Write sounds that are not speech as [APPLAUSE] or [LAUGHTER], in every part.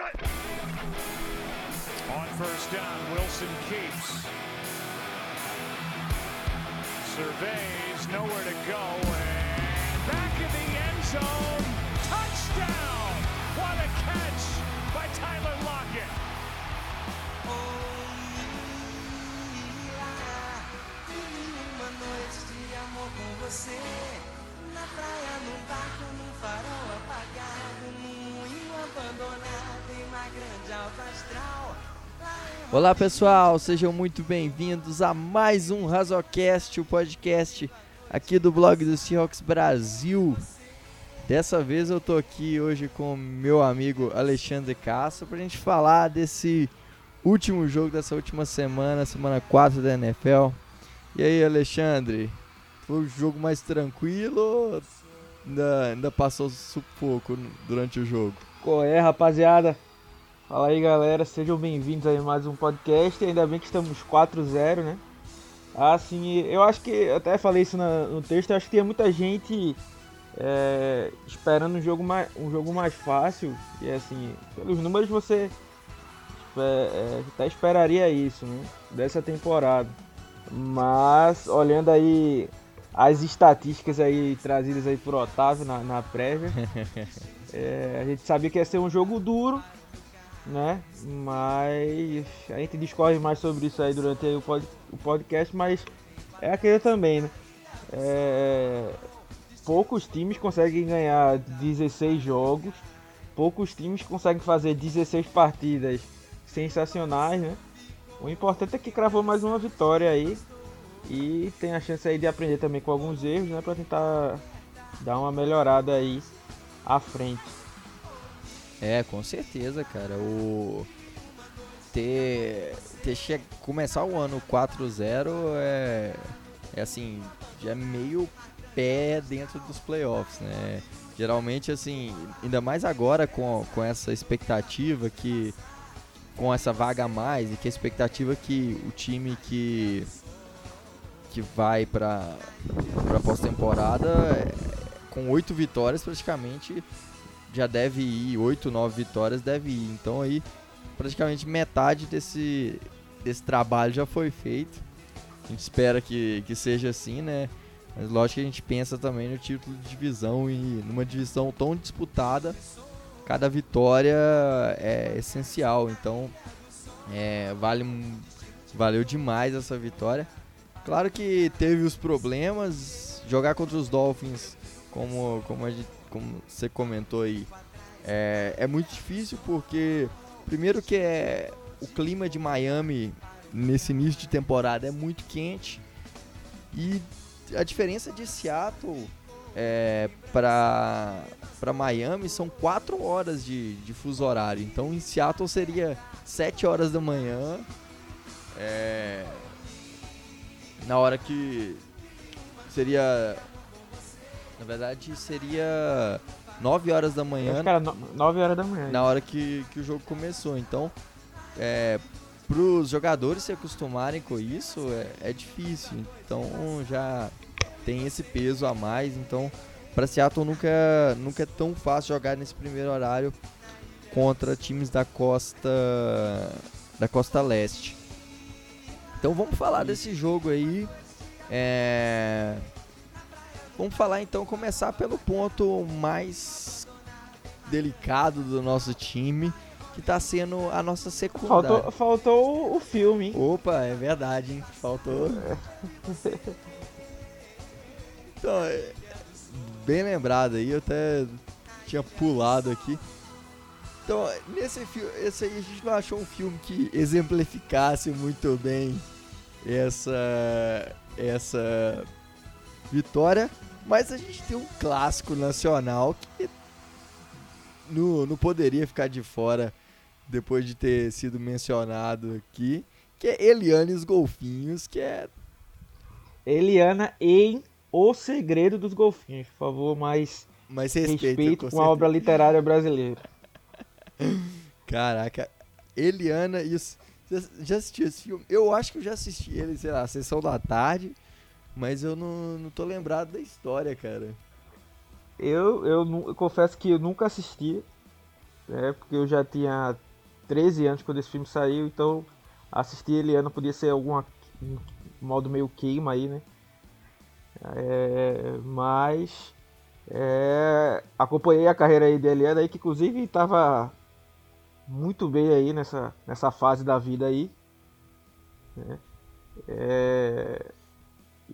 On first down, Wilson keeps. Surveys, nowhere to go, and back in the end zone. Touchdown! What a catch by Tyler Lockett. Uma noite de amor com você Na praia, num barco, num farol apagado Num moinho abandonado Olá pessoal, sejam muito bem-vindos a mais um Razocast, o podcast aqui do blog do Seahawks Brasil. Dessa vez eu tô aqui hoje com meu amigo Alexandre Castro pra gente falar desse último jogo dessa última semana, semana 4 da NFL. E aí, Alexandre, foi o jogo mais tranquilo ou ainda, ainda passou sufoco durante o jogo? Qual é, rapaziada? Fala aí, galera. Sejam bem-vindos a mais um podcast. Ainda bem que estamos 4-0, né? Assim, eu acho que, eu até falei isso no texto, eu acho que tinha muita gente é, esperando um jogo, mais, um jogo mais fácil. E assim, pelos números você é, é, até esperaria isso, né? Dessa temporada. Mas, olhando aí as estatísticas aí trazidas aí por Otávio na, na prévia, [LAUGHS] é, a gente sabia que ia ser um jogo duro, né? Mas a gente discorre mais sobre isso aí durante aí o, pod- o podcast, mas é aquele também, né? É, poucos times conseguem ganhar 16 jogos, poucos times conseguem fazer 16 partidas sensacionais, né? O importante é que cravou mais uma vitória aí e tem a chance aí de aprender também com alguns erros, né? Pra tentar dar uma melhorada aí à frente. É, com certeza, cara. O ter, ter che... começar o ano 4-0 é, é assim, já é meio pé dentro dos playoffs, né? Geralmente assim, ainda mais agora com, com essa expectativa que com essa vaga a mais e que a expectativa que o time que que vai para para pós-temporada é, com oito vitórias praticamente já deve ir, 8, 9 vitórias deve ir. Então aí praticamente metade desse, desse trabalho já foi feito. A gente espera que, que seja assim, né? Mas lógico que a gente pensa também no título de divisão e numa divisão tão disputada, cada vitória é essencial. Então é, vale, valeu demais essa vitória. Claro que teve os problemas, jogar contra os Dolphins, como, como, a gente- como você comentou aí, é, é muito difícil porque, primeiro que é o clima de Miami nesse início de temporada é muito quente e a diferença de Seattle é, para para Miami são 4 horas de, de fuso horário. Então em Seattle seria 7 horas da manhã. é, na hora que seria na verdade seria 9 horas da manhã era 9 horas da manhã. na hora que, que o jogo começou. Então, é, para os jogadores se acostumarem com isso é, é difícil. Então já tem esse peso a mais. Então, para Seattle nunca, nunca é tão fácil jogar nesse primeiro horário contra times da costa da costa leste. Então vamos falar desse jogo aí. É, Vamos falar então, começar pelo ponto mais delicado do nosso time, que tá sendo a nossa secundária. Faltou, faltou o- filme, hein? Opa, é verdade, hein? Faltou. [LAUGHS] então, é, bem lembrado aí, eu até tinha pulado aqui. Então, nesse filme, esse aí a gente não achou um filme que exemplificasse muito bem essa essa vitória, mas a gente tem um clássico nacional que não, não poderia ficar de fora depois de ter sido mencionado aqui, que é Eliane e os Golfinhos, que é Eliana em O Segredo dos Golfinhos. Por favor, mais mais respeito, respeito com a obra literária brasileira. [LAUGHS] Caraca, Eliana e os já, já assisti esse filme? Eu acho que eu já assisti ele, sei lá, sessão da tarde, mas eu não, não tô lembrado da história, cara. Eu, eu, eu confesso que eu nunca assisti. né? Porque eu já tinha 13 anos quando esse filme saiu, então assistir Eliana podia ser algum modo meio queima aí, né? É, mas é, acompanhei a carreira aí de Eliana aí, que inclusive estava muito bem aí nessa, nessa fase da vida aí. Né? É,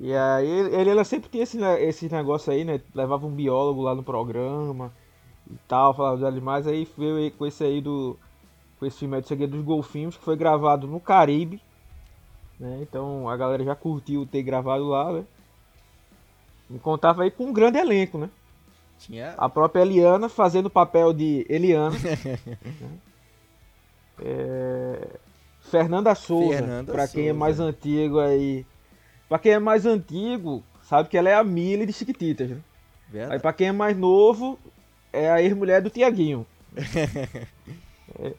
e aí ele, ela sempre tinha esse, esse negócio aí, né? Levava um biólogo lá no programa e tal, falava dos animais, aí veio com esse aí do. Com esse filme aí do Segredo dos Golfinhos, que foi gravado no Caribe. Né? Então a galera já curtiu ter gravado lá, né? E contava aí com um grande elenco, né? Tinha... A própria Eliana fazendo o papel de Eliana. [LAUGHS] né? é... Fernanda Souza, pra quem é mais antigo aí. Pra quem é mais antigo, sabe que ela é a Millie de Chiquititas, né? Verdade. Aí pra quem é mais novo, é a ex-mulher do Tiaguinho. [LAUGHS] é.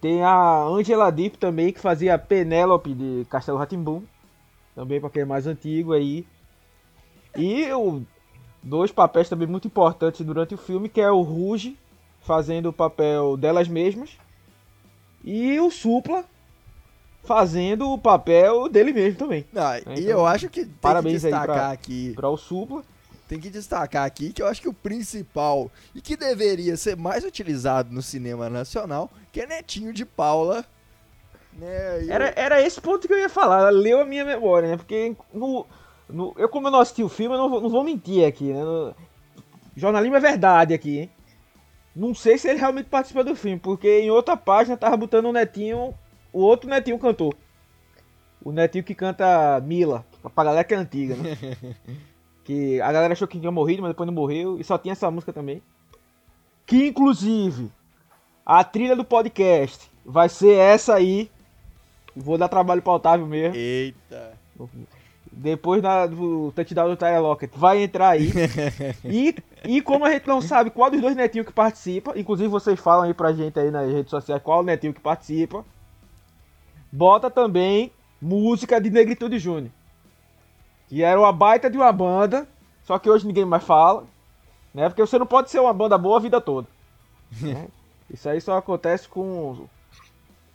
Tem a Angela Deep também, que fazia a Penélope de Castelo Ratimbum. Também pra quem é mais antigo aí. E o, dois papéis também muito importantes durante o filme, que é o Ruge, fazendo o papel delas mesmas. E o Supla, fazendo o papel dele mesmo também. Não, então, e eu acho que tem parabéns que destacar aí pra, aqui. Para o Supla. Tem que destacar aqui que eu acho que o principal e que deveria ser mais utilizado no cinema nacional, que é Netinho de Paula. Né? Era, eu... era esse ponto que eu ia falar, leu a minha memória, né? Porque no, no, eu, como eu não assisti o filme, eu não, não vou mentir aqui, né? No, jornalismo é verdade aqui, hein? Não sei se ele realmente participa do filme, porque em outra página tava botando o Netinho o outro netinho cantou. O netinho que canta Mila, pra galera que é antiga, né? [LAUGHS] que a galera achou que tinha morrido, mas depois não morreu. E só tinha essa música também. Que inclusive a trilha do podcast vai ser essa aí. Vou dar trabalho para Otávio mesmo. Eita. Depois da, do touchdown do Tyler Lockett vai entrar aí. [LAUGHS] e, e como a gente não sabe qual dos dois netinhos que participa, inclusive vocês falam aí pra gente aí nas redes sociais qual o netinho que participa bota também música de Negritude Júnior. Que era uma baita de uma banda, só que hoje ninguém mais fala, né? Porque você não pode ser uma banda boa a vida toda. [LAUGHS] né? Isso aí só acontece com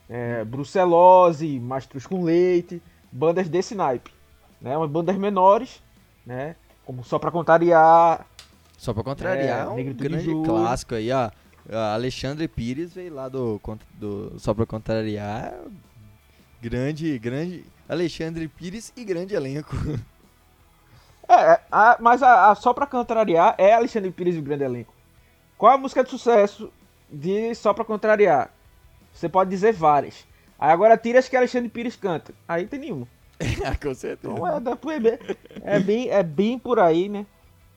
é, Brucelose, Mastros com Leite, bandas desse naipe. Né? Umas bandas menores, né? Como Só Pra Contrariar. Só Pra Contrariar, é, um grande clássico aí, ó. Alexandre Pires veio lá do, do Só Pra Contrariar, Grande, grande Alexandre Pires e grande elenco. É, a, mas a, a, só pra contrariar é Alexandre Pires e o grande elenco. Qual a música de sucesso de Só pra contrariar? Você pode dizer várias. Aí agora tira as que Alexandre Pires canta. Aí tem nenhuma. [LAUGHS] Com certeza. Então é, é, bem, é bem por aí, né?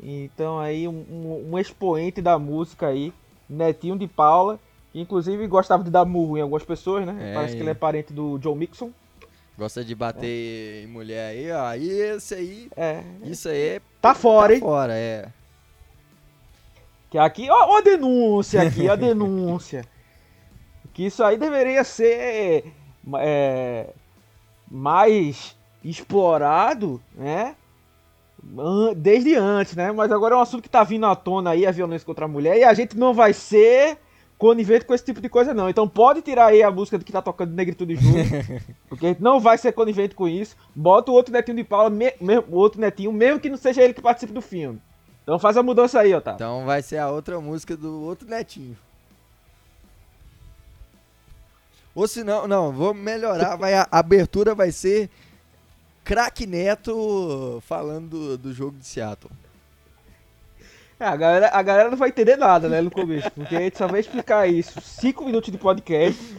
Então aí um, um, um expoente da música aí, Netinho de Paula inclusive gostava de dar murro em algumas pessoas, né? É, Parece que ele é parente do John Mixon. Gosta de bater é. em mulher aí, ó. E esse aí. É. Isso aí é. Tá fora, tá hein? fora, é. Que aqui, ó, ó a denúncia aqui, a denúncia. [LAUGHS] que isso aí deveria ser é, mais explorado, né? Desde antes, né? Mas agora é um assunto que tá vindo à tona aí, a violência contra a mulher, e a gente não vai ser conivente com esse tipo de coisa, não. Então pode tirar aí a música do que tá tocando Negritude Júnior, [LAUGHS] porque não vai ser conivente com isso. Bota o outro netinho de Paula, me, me, o outro netinho, mesmo que não seja ele que participe do filme. Então faz a mudança aí, Otávio. Então vai ser a outra música do outro netinho. Ou se não, não, vou melhorar, vai, a abertura vai ser Crack Neto falando do, do jogo de Seattle. É, a galera, a galera não vai entender nada, né, no começo, porque a gente só vai explicar isso, cinco minutos de podcast,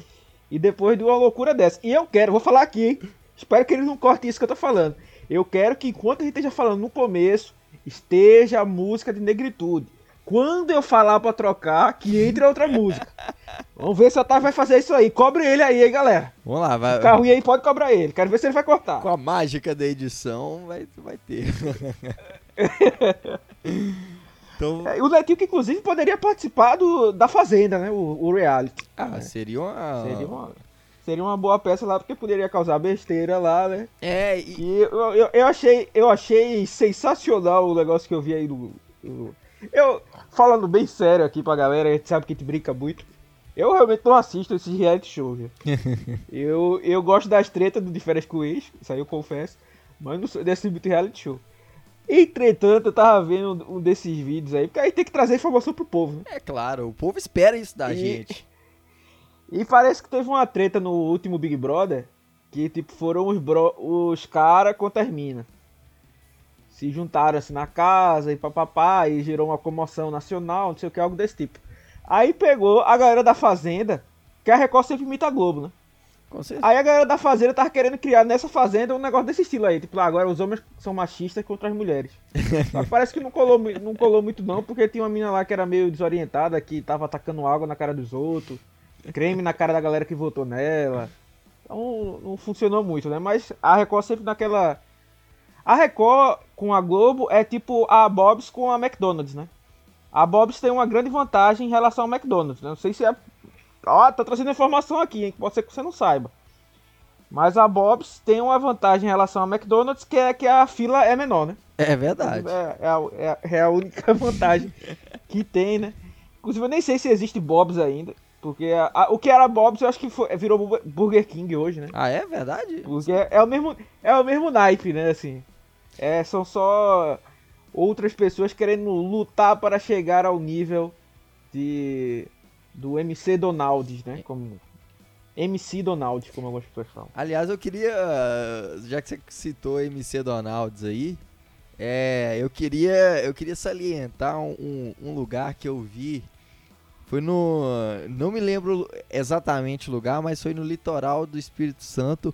e depois de uma loucura dessa. E eu quero, vou falar aqui, hein, espero que ele não corte isso que eu tô falando. Eu quero que enquanto a gente esteja falando no começo, esteja a música de negritude. Quando eu falar pra trocar, que entre outra música. Vamos ver se o Otávio vai fazer isso aí. Cobre ele aí, hein, galera. Vamos lá, vai. O carro aí pode cobrar ele. Quero ver se ele vai cortar. Com a mágica da edição, vai, vai ter. [LAUGHS] Então... É, o Netinho que inclusive poderia participar do, da Fazenda, né? O, o reality. Ah, né? seria uma... Seria uma... Seria uma boa peça lá, porque poderia causar besteira lá, né? É, e... e eu, eu, eu, achei, eu achei sensacional o negócio que eu vi aí do, do Eu, falando bem sério aqui pra galera, a gente sabe que a gente brinca muito. Eu realmente não assisto esses reality shows. viu? [LAUGHS] eu, eu gosto das tretas do De Férias com o Ex, isso aí eu confesso. Mas não sou desse muito reality show. Entretanto, eu tava vendo um desses vídeos aí, porque aí tem que trazer informação pro povo, né? É claro, o povo espera isso da E- gente. [LAUGHS] E parece que teve uma treta no último Big Brother, que tipo foram os, bro- os cara contra as mina. Se juntaram assim na casa e papapá, e gerou uma comoção nacional, não sei o que, algo desse tipo. Aí pegou a galera da Fazenda, que a Record sempre imita a Globo, né? Aí a galera da Fazenda tava querendo criar nessa Fazenda um negócio desse estilo aí. Tipo, ah, agora os homens são machistas contra as mulheres. [LAUGHS] Só que parece que não colou, não colou muito não, porque tinha uma mina lá que era meio desorientada, que tava atacando água na cara dos outros, creme na cara da galera que votou nela. Então não funcionou muito, né? Mas a Record sempre naquela... A Record com a Globo é tipo a Bob's com a McDonald's, né? A Bob's tem uma grande vantagem em relação ao McDonald's, né? Não sei se é Ó, tô trazendo informação aqui, hein? que Pode ser que você não saiba. Mas a Bob's tem uma vantagem em relação ao McDonald's, que é que a fila é menor, né? É verdade. É, é a, é a- é a única [LAUGHS] vantagem que tem, né? Inclusive, eu nem sei se existe Bob's ainda. Porque a- o que era Bob's, eu acho que foi- virou Bu- Burger King hoje, né? Ah, é verdade? Porque é, é o mesmo, é o mesmo naipe, né? Assim, é, são só outras pessoas querendo lutar para chegar ao nível de do MC Donalds, né? Como MC Donald, como algumas pessoas falam. Aliás, eu queria, já que você citou MC Donalds aí, é, eu queria, eu queria salientar um, um lugar que eu vi. Foi no, não me lembro exatamente o lugar, mas foi no litoral do Espírito Santo,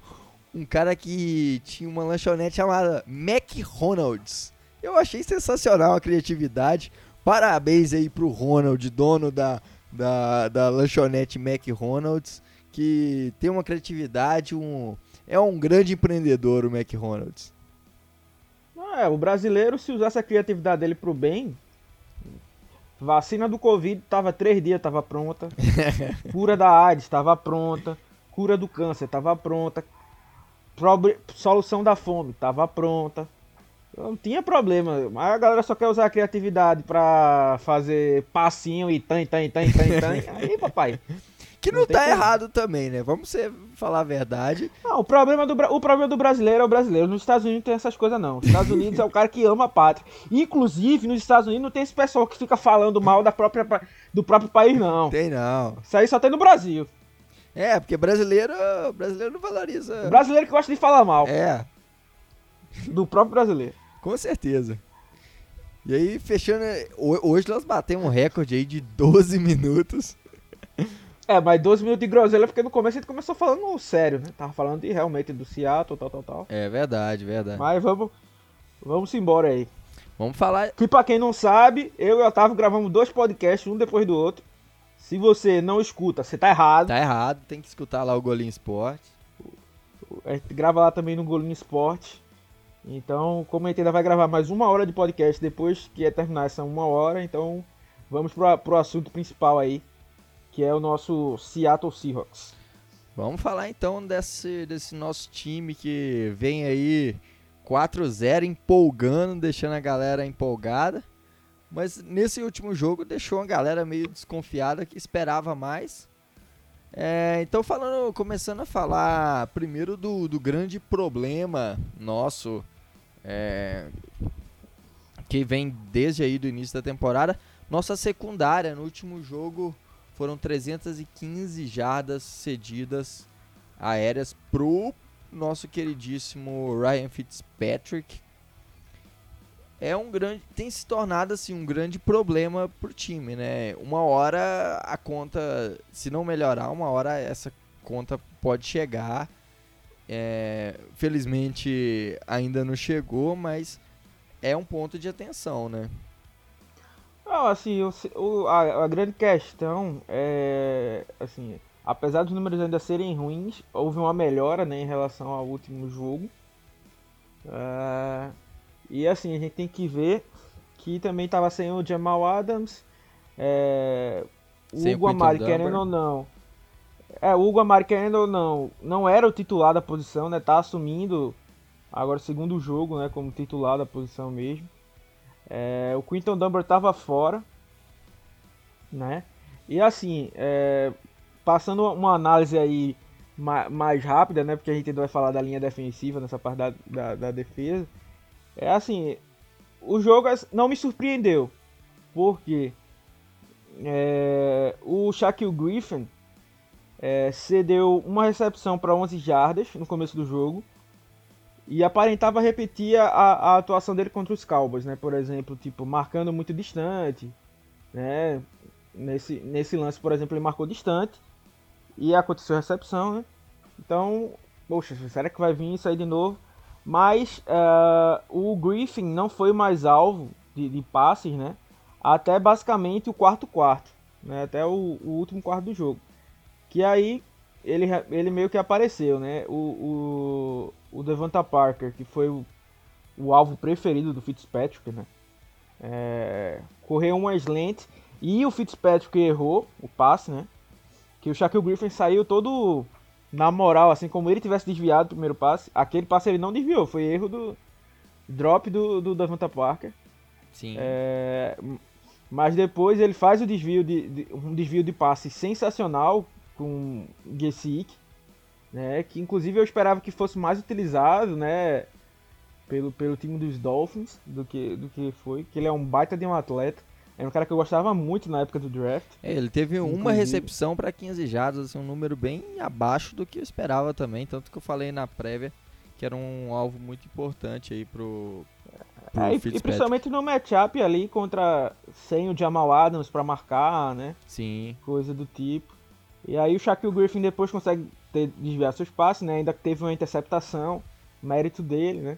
um cara que tinha uma lanchonete chamada McDonald's. Eu achei sensacional a criatividade. Parabéns aí pro Ronald, dono da, da, da lanchonete McDonald's, que tem uma criatividade, um, é um grande empreendedor o McDonald's. Ah, é, o brasileiro, se usasse a criatividade dele pro bem, vacina do Covid tava três dias, tava pronta. [LAUGHS] Cura da AIDS tava pronta. Cura do câncer tava pronta. Solução da fome tava pronta. Não tinha problema. Mas a galera só quer usar a criatividade pra fazer passinho e tan, tan, tan, tan, tan. [LAUGHS] Aí, papai. Que não, Não tá errado também, né? Vamos ser, falar a verdade. Não, o problema, do, o problema do brasileiro é o brasileiro. Nos Estados Unidos não tem essas coisas, não. Nos Estados Unidos é o cara que ama a pátria. Inclusive, nos Estados Unidos não tem esse pessoal que fica falando mal da própria, do próprio país, não. Tem não. Isso aí só tem no Brasil. É, porque brasileiro, brasileiro não valoriza. O brasileiro que gosta de falar mal É, do próprio brasileiro. Com certeza. E aí, fechando. ho- Hoje nós batemos um recorde aí de 12 minutos. É, mas 12 minutos de groselha porque no começo a gente começou falando sério, né? Tava falando de, realmente do Seattle, tal, tal, tal. É verdade, verdade. Mas vamos, vamos embora aí. Vamos falar. Que pra quem não sabe, eu e o Otávio gravamos dois podcasts, um depois do outro. Se você não escuta, você tá errado. Tá errado, tem que escutar lá o Golinho Esporte. A gente grava lá também no Golinho Esporte. Então, como a gente ainda vai gravar mais uma hora de podcast depois que é terminar essa uma hora, então vamos pro, pro assunto principal aí, que é o nosso Seattle Seahawks. Vamos falar então desse, desse nosso time que vem aí 4-0 empolgando, deixando a galera empolgada. Mas nesse último jogo deixou a galera meio desconfiada que esperava mais. É, então falando, começando a falar primeiro do, do grande problema nosso é, que vem desde aí do início da temporada, nossa secundária no último jogo foram 315 jardas cedidas aéreas pro nosso queridíssimo Ryan Fitzpatrick. É um grande, tem se tornado assim um grande problema pro time, né? Uma hora a conta, se não melhorar, uma hora essa conta pode chegar. É, felizmente ainda não chegou, mas é um ponto de atenção, né? Não, assim, o, o- a, a grande questão é, assim, apesar dos números ainda serem ruins, houve uma melhora, né, em relação ao último jogo. É, e assim, a gente tem que ver que também estava sem o Jamal Adams, é, o Sem Hugo Amari, querendo ou não. É, o Hugo Amari, querendo ou não, não era o titular da posição, né, tá assumindo agora o segundo jogo, né, como titular da posição mesmo. É, o Quinton Dunbar estava fora, né? E assim, é, passando uma análise aí mais, mais, rápida, né? Porque a gente ainda vai falar da linha defensiva nessa parte da, da, da defesa. É assim, o jogo não me surpreendeu, porque é, o Shaquille Griffin é, cedeu uma recepção para 11 jardas no começo do jogo e aparentava repetir a, a, atuação dele contra os Cowboys, né? Por exemplo, tipo marcando muito distante, né? Nesse, nesse lance, por exemplo, ele marcou distante e aconteceu a recepção, né? Então, poxa, será que vai vir isso aí de novo? Mas uh, o Griffin não foi mais alvo de, de, passes, né? Até basicamente o quarto quarto, né? Até o, o último quarto do jogo. Que aí ele, ele meio que apareceu, né? O, o, o Devonta Parker, que foi o, o alvo preferido do Fitzpatrick, né? É, correu uma slant e o Fitzpatrick errou o passe, né? Que o Shaquille Griffin saiu todo na moral, assim como ele tivesse desviado o primeiro passe. Aquele passe ele não desviou, foi erro do drop do, do Devonta Parker. Sim. É, mas depois ele faz o desvio de, de, um desvio de passe sensacional com Gesick, né? Que inclusive eu esperava que fosse mais utilizado, né? Pelo, pelo time dos Dolphins do que, do que foi, que ele é um baita de um atleta. É um cara que eu gostava muito na época do draft. É, ele teve inclusive. uma recepção para 15 jardas, assim, um número bem abaixo do que eu esperava também, tanto que eu falei na prévia que era um alvo muito importante aí pro, pro é, e, e, principalmente no matchup ali contra sem o Jamal Adams para marcar, né? Sim. Coisa do tipo. E aí o Shaquille Griffin depois consegue ter, desviar seus passes, né? Ainda teve uma interceptação, mérito dele, né?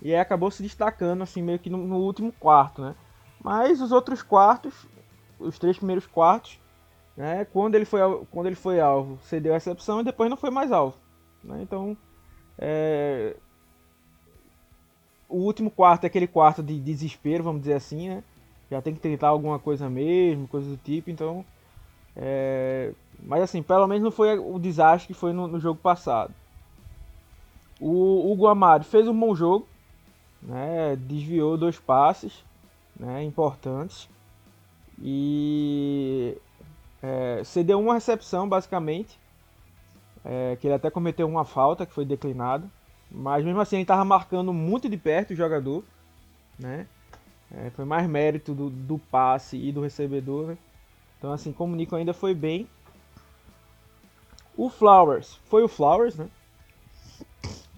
E aí acabou se destacando, assim, meio que no, no último quarto, né? Mas os outros quartos, os três primeiros quartos, né? Quando ele foi, quando ele foi alvo, cedeu a recepção e depois não foi mais alvo. Né? Então, é... o último quarto é aquele quarto de desespero, vamos dizer assim, né? Já tem que tentar alguma coisa mesmo, coisa do tipo, então... É... Mas assim, pelo menos não foi o desastre que foi no, no jogo passado. O Hugo Amado fez um bom jogo, né? desviou dois passes né? importantes e é, cedeu uma recepção basicamente, é, que ele até cometeu uma falta que foi declinada, mas mesmo assim ele estava marcando muito de perto o jogador, né? É, foi mais mérito do, do passe e do recebedor, né? Então assim, como o Nico ainda foi bem, o Flowers foi o Flowers, né?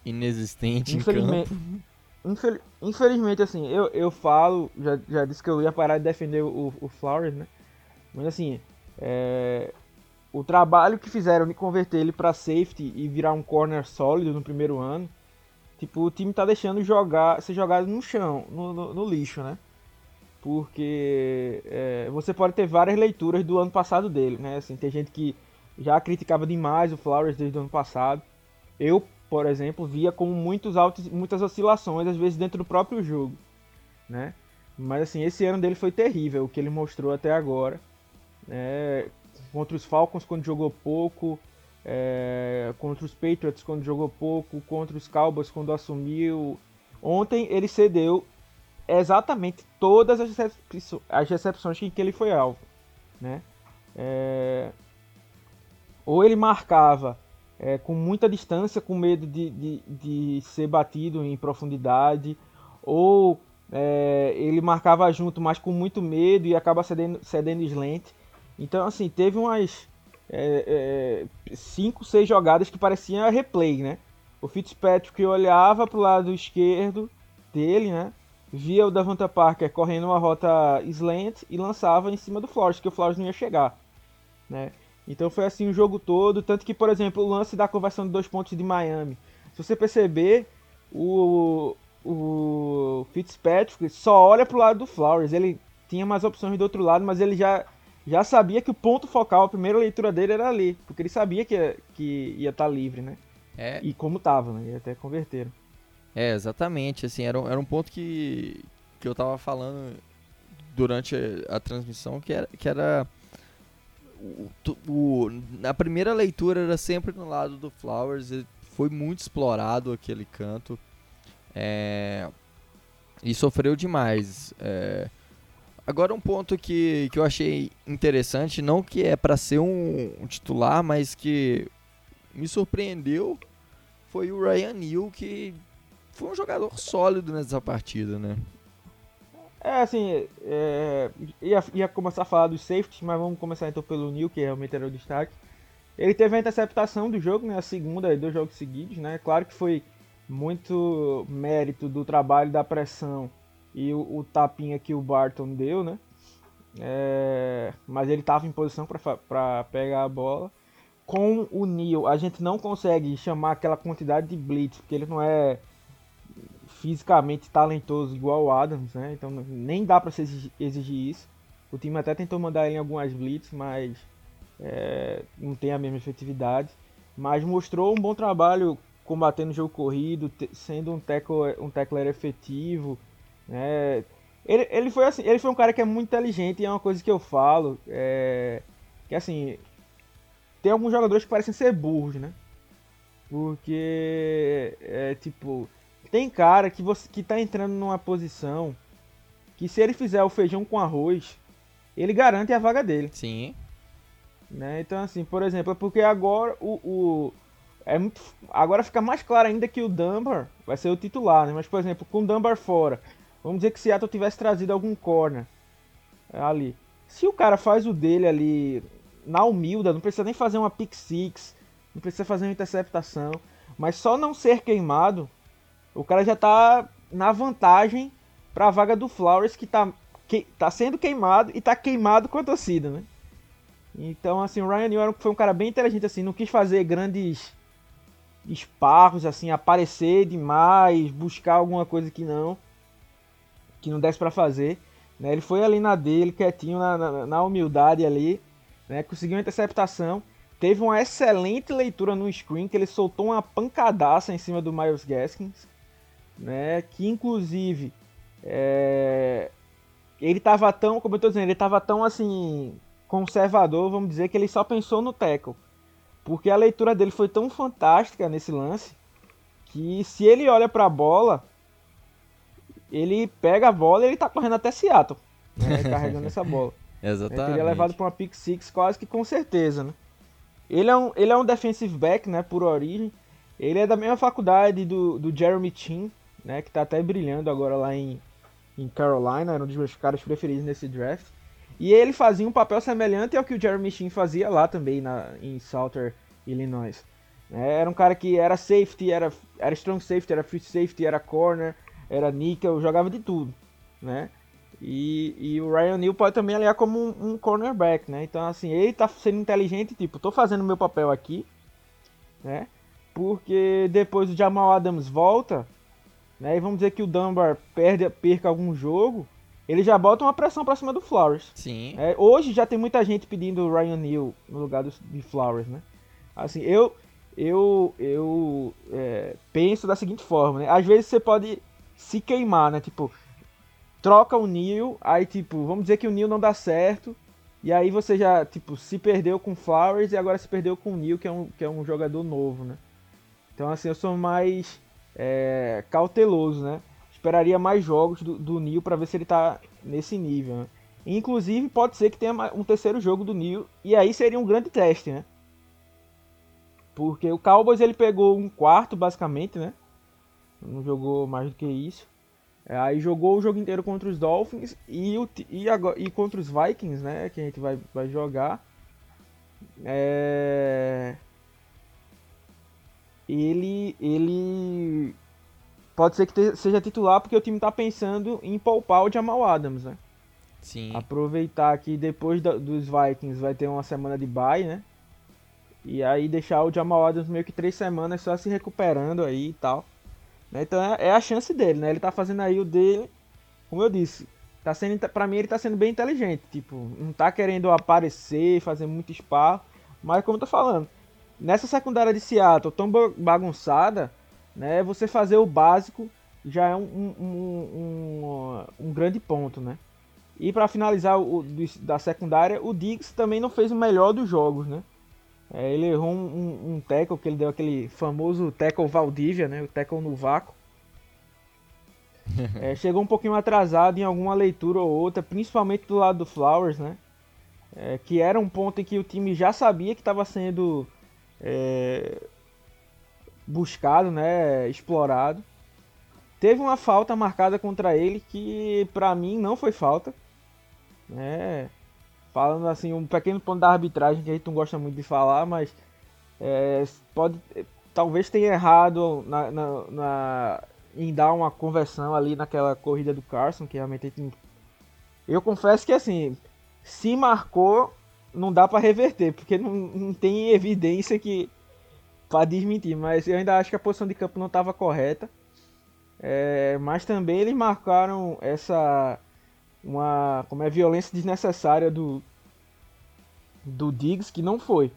Inexistente Infelizmente, em infel, infelizmente, assim, eu, eu falo, já, já disse que eu ia parar de defender o, o Flowers, né? Mas assim, é, o trabalho que fizeram de converter ele para safety e virar um corner sólido no primeiro ano, tipo, o time tá deixando jogar, ser jogado no chão, no, no, no lixo, né? Porque é, você pode ter várias leituras do ano passado dele, né? Assim, tem gente que já criticava demais o Flowers desde o ano passado. Eu, por exemplo, via como muitos altos, muitas oscilações, às vezes dentro do próprio jogo, né? Mas assim, esse ano dele foi terrível, o que ele mostrou até agora. É, contra os Falcons quando jogou pouco, é, contra os Patriots quando jogou pouco, contra os Cowboys quando assumiu. Ontem ele cedeu exatamente todas as, recepções em que ele foi alvo, né? É, ou ele marcava é, com muita distância, com medo de, de, de ser batido em profundidade, ou é, ele marcava junto, mas com muito medo e acaba cedendo, cedendo slant. Então, assim, teve umas 5, é, 6 é, jogadas que pareciam replay, né? O Fitzpatrick olhava para o lado esquerdo dele, né? Via o Davanta Parker correndo uma rota slant e lançava em cima do Flores, que o Flores não ia chegar, né? Então foi assim o jogo todo. Tanto que, por exemplo, o lance da conversão de dois pontos de Miami. Se você perceber, o, o Fitzpatrick só olha pro lado do Flowers. Ele tinha mais opções do outro lado, mas ele já, já sabia que o ponto focal, a primeira leitura dele era ali. Porque ele sabia que ia, que ia estar tá livre, né? É. E como tava, né? E até converteram. É, exatamente. Assim, era, era um ponto que, que eu tava falando durante a, a transmissão, que era, que era o, o, na primeira leitura era sempre no lado do Flowers, foi muito explorado aquele canto. É, E sofreu demais. É... Agora um ponto que, que eu achei interessante, não que é para ser um, um, titular, mas que me surpreendeu, foi o Ryan Neal, que foi um jogador sólido nessa partida, né? É, assim, é, ia, ia começar a falar dos safeties, mas vamos começar então pelo Neal, que realmente era o destaque. Ele teve a interceptação do jogo, né, a segunda, dois jogos seguidos, né? Claro que foi muito mérito do trabalho da pressão e o, o tapinha que o Barton deu, né? É, mas ele estava em posição para pegar a bola. Com o Neil, a gente não consegue chamar aquela quantidade de blitz, porque ele não é fisicamente talentoso igual o Adams, né? Então nem dá para exigir, exigir isso. O time até tentou mandar ele em algumas blitz, mas é, não tem a mesma efetividade. Mas mostrou um bom trabalho combatendo o jogo corrido, sendo um tackle, um tackler efetivo. Né? Ele, ele, foi assim, ele foi um cara que é muito inteligente e é uma coisa que eu falo. É, que assim, tem alguns jogadores que parecem ser burros, né? Porque é tipo, tem cara que você que tá entrando numa posição que se ele fizer o feijão com arroz, ele garante a vaga dele. Sim. Né? Então assim, por exemplo, é porque agora o, o é muito, agora fica mais claro ainda que o Dunbar vai ser o titular, né? Mas, por exemplo, com o Dunbar fora, vamos dizer que Seattle tivesse trazido algum corner ali. Se o cara faz o dele ali na humilda, não precisa nem fazer uma pick six, não precisa fazer uma interceptação, mas só não ser queimado, o cara já tá na vantagem para a vaga do Flowers que tá, que tá sendo queimado e tá queimado com a torcida, né? Então, assim, o Ryan Neal foi um cara bem inteligente, assim, não quis fazer grandes esparros, assim, aparecer demais, buscar alguma coisa que não que não desse para fazer. Né? Ele foi ali na dele, quietinho, na, na, na humildade ali, né? conseguiu uma interceptação. Teve uma excelente leitura no screen, que ele soltou uma pancadaça em cima do Miles Gaskins, né? que inclusive é... ele estava tão, como eu tô dizendo, ele estava tão assim conservador, vamos dizer, que ele só pensou no tackle. Porque a leitura dele foi tão fantástica nesse lance que se ele olha para a bola, ele pega a bola e ele tá correndo até Seattle, né, [LAUGHS] carregando essa bola. Exatamente. Ele teria levado para uma pick six quase que com certeza, né? Ele é um, ele é um defensive back, né, por origem. Ele é da mesma faculdade do, do Jeremy Chin, né, que tá até brilhando agora lá em, em Carolina, era um dos meus caras preferidos nesse draft. E ele fazia um papel semelhante ao que o Jeremy Chin fazia lá também na, em Salter, Illinois. É, era um cara que era safety, era, era strong safety, era free safety, era corner, era nickel, jogava de tudo, né? E, e o Ryan Neal pode também aliar como um, um, cornerback, né? Então, assim, ele tá sendo inteligente, tipo, tô fazendo meu papel aqui, né? Porque depois o Jamal Adams volta, né? E vamos dizer que o Dunbar perde, perca algum jogo, ele já bota uma pressão pra cima do Flowers. Sim. É, hoje já tem muita gente pedindo o Ryan Neal no lugar do, de Flowers, né? Assim, eu eu eu é, penso da seguinte forma, né? Às vezes você pode se queimar, né? Tipo, troca o Neil, aí tipo, vamos dizer que o Neil não dá certo, e aí você já, tipo, se perdeu com Flowers e agora se perdeu com o Neil, que é um, que é um jogador novo, né? Então assim, eu sou mais é, cauteloso, né? esperaria mais jogos do, do Nil para ver se ele tá nesse nível. Né? Inclusive, pode ser que tenha um terceiro jogo do Nil, e aí seria um grande teste, né? Porque o Cowboys ele pegou um quarto, basicamente, né? Não jogou mais do que isso. É, aí jogou o jogo inteiro contra os Dolphins e, o, e, agora, e contra os Vikings, né? Que a gente vai, vai jogar. É... Ele, ele pode ser que te, seja titular porque o time está pensando em poupar o Jamal Adams, né? Sim. Aproveitar que depois da, dos Vikings vai ter uma semana de bye, né? E aí deixar o Jamal Adams meio que três semanas só se recuperando aí e tal. Né? Então é, é, a chance dele, né? Ele tá fazendo aí o dele, como eu disse, tá sendo, pra mim ele tá sendo bem inteligente. Tipo, não tá querendo aparecer, fazer muito espaço. Mas como eu tô falando, nessa secundária de Seattle tão bagunçada, né? Você fazer o básico já é um, um, um, um grande ponto, né? E para finalizar o, da secundária, o Diggs também não fez o melhor dos jogos, né? É, ele errou um, um, tackle, que ele deu aquele famoso tackle Valdívia, né? O tackle no vácuo. [LAUGHS] é, chegou um pouquinho atrasado em alguma leitura ou outra, principalmente do lado do Flowers, né? É, que era um ponto em que o time já sabia que estava sendo é, buscado, né? Explorado. Teve uma falta marcada contra ele que, para mim, não foi falta. Né? Falando assim, um pequeno ponto da arbitragem que a gente não gosta muito de falar, mas é, pode, talvez tenha errado na, na, na, em dar uma conversão ali naquela corrida do Carson, que realmente eu confesso que assim, se marcou, não dá para reverter, porque não, não tem evidência que para desmentir, mas eu ainda acho que a posição de campo não estava correta. É, mas também eles marcaram essa uma como é violência desnecessária do do Diggs que não foi.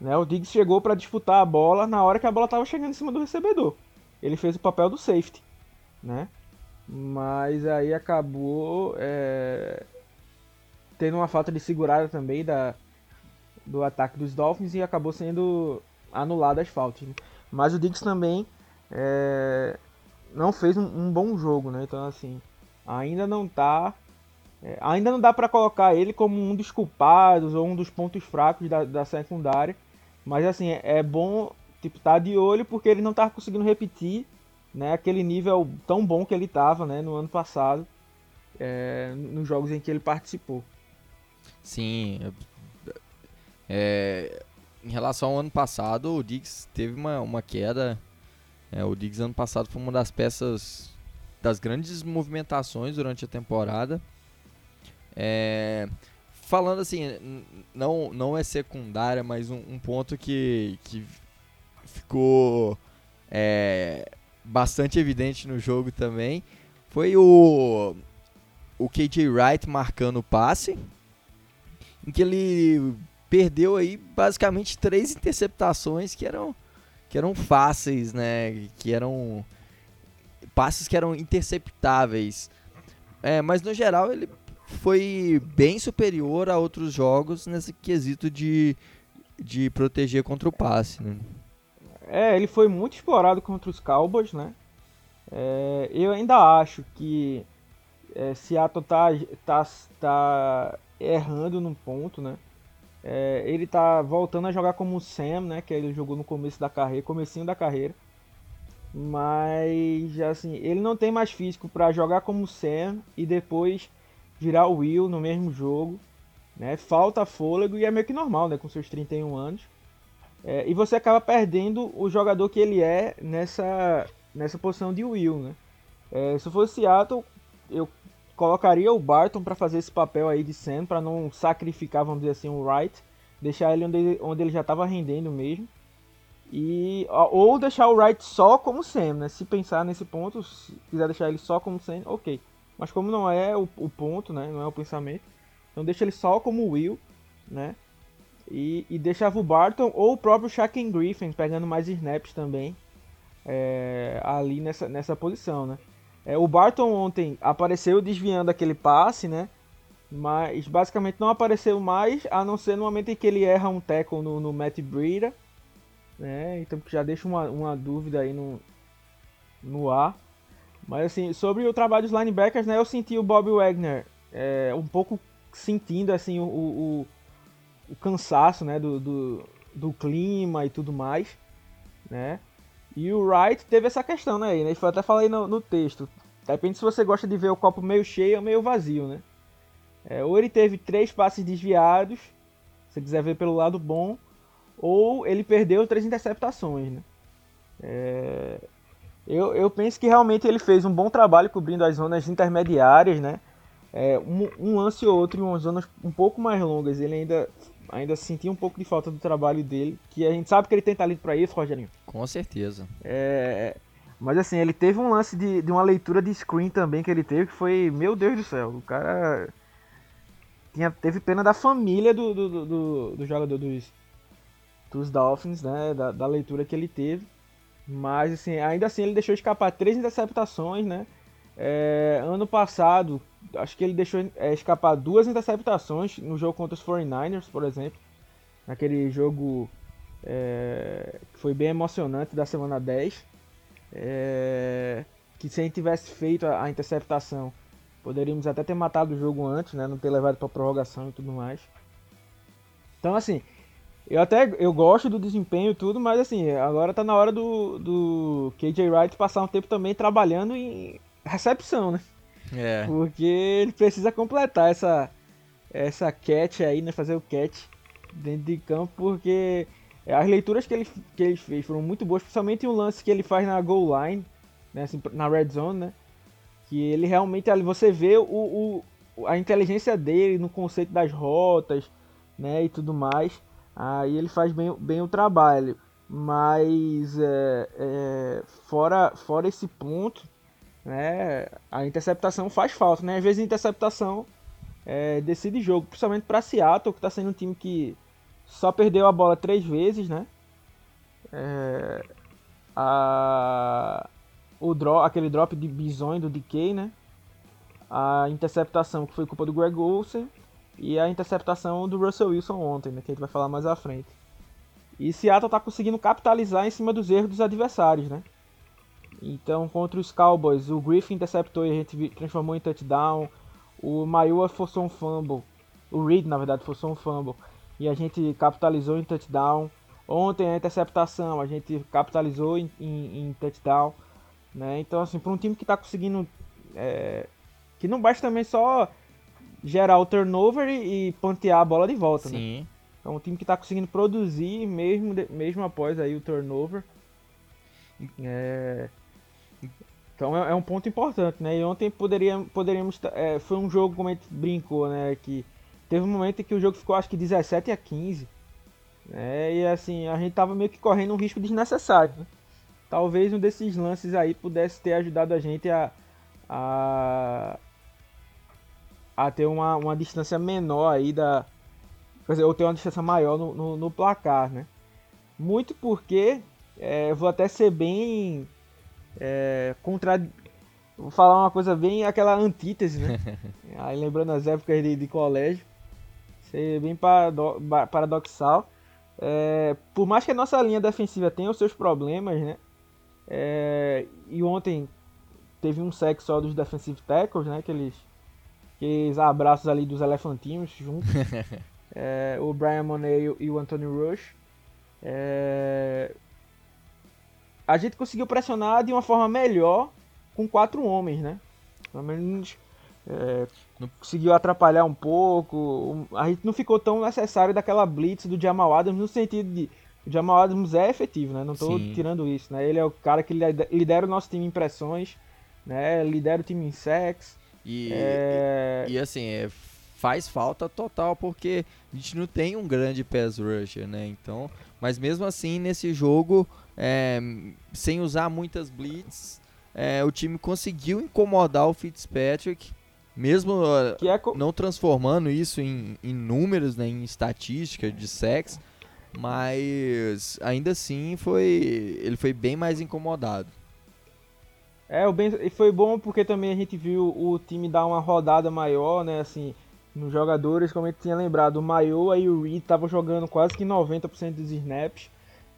Né? O Diggs chegou para disputar a bola na hora que a bola estava chegando em cima do recebedor. Ele fez o papel do safety, né? Mas aí acabou é, tendo uma falta de segurada também da, do ataque dos Dolphins e acabou sendo anulada as faltas. Né? Mas o Diggs também é, não fez um, um, bom jogo, né? Então assim, ainda não tá é, ainda não dá para colocar ele como um dos culpados ou um dos pontos fracos da, da secundária. Mas assim, é, é bom tipo, tá de olho porque ele não tá conseguindo repetir né, aquele nível tão bom que ele tava né, no ano passado, é, nos jogos em que ele participou. Sim. É, em relação ao ano passado, o Diggs teve uma, uma queda. É, o Diggs ano passado foi uma das peças das grandes movimentações durante a temporada. É, falando assim, não, não é secundária, mas um, um ponto que, que ficou é, bastante evidente no jogo também foi o, o KJ Wright marcando o passe, em que ele perdeu aí basicamente três interceptações que eram, que eram fáceis, né? Que eram passes que eram interceptáveis. É, mas no geral ele foi bem superior a outros jogos nesse quesito de, de proteger contra o passe, né? É, ele foi muito explorado contra os Cowboys, né? É, eu ainda acho que é, Seattle tá, tá, tá errando num ponto, né? É, ele tá voltando a jogar como o Sam, né? Que ele jogou no começo da carreira, comecinho da carreira. Mas, assim, ele não tem mais físico para jogar como o Sam e depois virar o Will no mesmo jogo. Né? Falta fôlego e é meio que normal, né? Com seus 31 anos. É, e você acaba perdendo o jogador que ele é nessa, nessa posição de Will, né? É, se fosse Seattle, eu colocaria o Barton para fazer esse papel aí de Sam, para não sacrificar, vamos dizer assim, o Wright, deixar ele onde ele, onde ele já estava rendendo mesmo. E, ou deixar o Wright só como Sam, né? Se pensar nesse ponto, se quiser deixar ele só como Sam, ok. Mas como não é o, o ponto, né? Não é o pensamento. Então deixa ele só como Will, né? E, e deixava o Barton ou o próprio Shaquem Griffin pegando mais snaps também é, ali nessa, nessa posição, né? É, o Barton ontem apareceu desviando aquele passe, né? Mas basicamente não apareceu mais, a não ser no momento em que ele erra um tackle no, no Matt Breida. Né? Então já deixa uma, uma dúvida aí no, no ar. Mas assim, sobre o trabalho dos linebackers, né, eu senti o Bob Wagner é, um pouco sentindo assim o, o, o cansaço né, do, do, do, clima e tudo mais. Né? E o Wright teve essa questão né? Eu até falei no, no texto. Depende se você gosta de ver o copo meio cheio ou meio vazio, né? É, ou ele teve três passes desviados, se quiser ver pelo lado bom, ou ele perdeu três interceptações, né? É, eu, eu penso que realmente ele fez um bom trabalho cobrindo as zonas intermediárias, né? É, um, um, lance ou outro em umas zonas um pouco mais longas, ele ainda, ainda sentia um pouco de falta do trabalho dele, que a gente sabe que ele tem talento para isso, Rogerinho. Com certeza. É, mas assim, ele teve um lance de, de uma leitura de screen também que ele teve, que foi, meu Deus do céu, o cara tinha, teve pena da família do, do, do, do jogador dos, dos Dolphins, né? Da, da leitura que ele teve. Mas assim, ainda assim ele deixou escapar três interceptações, né? É, ano passado, acho que ele deixou é, escapar duas interceptações no jogo contra os 49ers, por exemplo. Naquele jogo é, que foi bem emocionante da semana 10. É, que se gente tivesse feito a, a interceptação, poderíamos até ter matado o jogo antes, né? Não ter levado para prorrogação e tudo mais. Então, assim, eu até eu gosto do desempenho e tudo, mas assim, agora tá na hora do, do KJ Wright passar um tempo também trabalhando em recepção, né? É. Porque ele precisa completar essa essa catch aí, né? Fazer o catch dentro de campo, porque as leituras que ele, que ele fez foram muito boas, principalmente o lance que ele faz na goal line, né? Assim, na red zone, né? Que ele realmente, você vê o, o, a inteligência dele no conceito das rotas, né? E tudo mais. Aí ele faz bem, bem o trabalho. Mas é, é, fora, fora esse ponto, né, a interceptação faz falta. Né? Às vezes a interceptação é, decide jogo, principalmente para Seattle, que está sendo um time que só perdeu a bola três vezes. Né? É, a, o drop, aquele drop de bizonho do DK, né? a interceptação que foi culpa do Greg Olsen e a interceptação do Russell Wilson ontem, né, que a gente vai falar mais à frente. E Seattle está conseguindo capitalizar em cima dos erros dos adversários, né? Então, contra os Cowboys, o Griffin interceptou e a gente transformou em touchdown. O Maiua forçou um fumble. O Reed, na verdade, forçou um fumble. E a gente capitalizou em touchdown. Ontem a interceptação, a gente capitalizou em, em, em touchdown. Né? Então, assim, para um time que está conseguindo. É, que não basta também só gerar o turnover e, e pantear a bola de volta, né? Sim. É um time que está conseguindo produzir mesmo, mesmo após aí o turnover. É, Então é, é um ponto importante, né? E ontem poderia, poderíamos. é, foi um jogo, como a gente brincou, né? Que teve um momento em que o jogo ficou acho que 17 a 15. Né? E assim, a gente tava meio que correndo um risco desnecessário. Né? Talvez um desses lances aí pudesse ter ajudado a gente a. a a ter uma, uma distância menor aí da. Quer dizer, ou ter uma distância maior no, no, no placar, né? Muito porque, é, vou até ser bem. É, contra. Vou falar uma coisa bem aquela antítese, né? [LAUGHS] aí lembrando as épocas de, de colégio. Ser bem parado- paradoxal. É, por mais que a nossa linha defensiva tenha os seus problemas, né? É, e ontem teve um sec só dos defensive tackles, né? Aqueles, aqueles abraços ali dos elefantinhos juntos. [LAUGHS] É, o Brian Monet e o Anthony Rush. É, a gente conseguiu pressionar de uma forma melhor com quatro homens, né? Pelo menos é, conseguiu atrapalhar um pouco. A gente não ficou tão necessário daquela blitz do Jamal Adams no sentido de o Jamal Adams é efetivo, né? Não estou tirando isso, né? Ele é o cara que lide- lidera o nosso time em pressões, né? Lidera o time em sacks. E, É, e, e, assim, é, faz falta total porque a gente não tem um grande pass rusher, né? Então, mas mesmo assim, nesse jogo, é, sem usar muitas blitz, é, o time conseguiu incomodar o Fitzpatrick, mesmo é co- não transformando isso em, em números, né, em estatística de sacks, mas ainda assim foi ele foi bem mais incomodado. É, o ben, e foi bom porque também a gente viu o time dar uma rodada maior, né, assim, nos jogadores, como a gente tinha lembrado, o Maioa e o Reed estavam jogando quase que 90% dos snaps,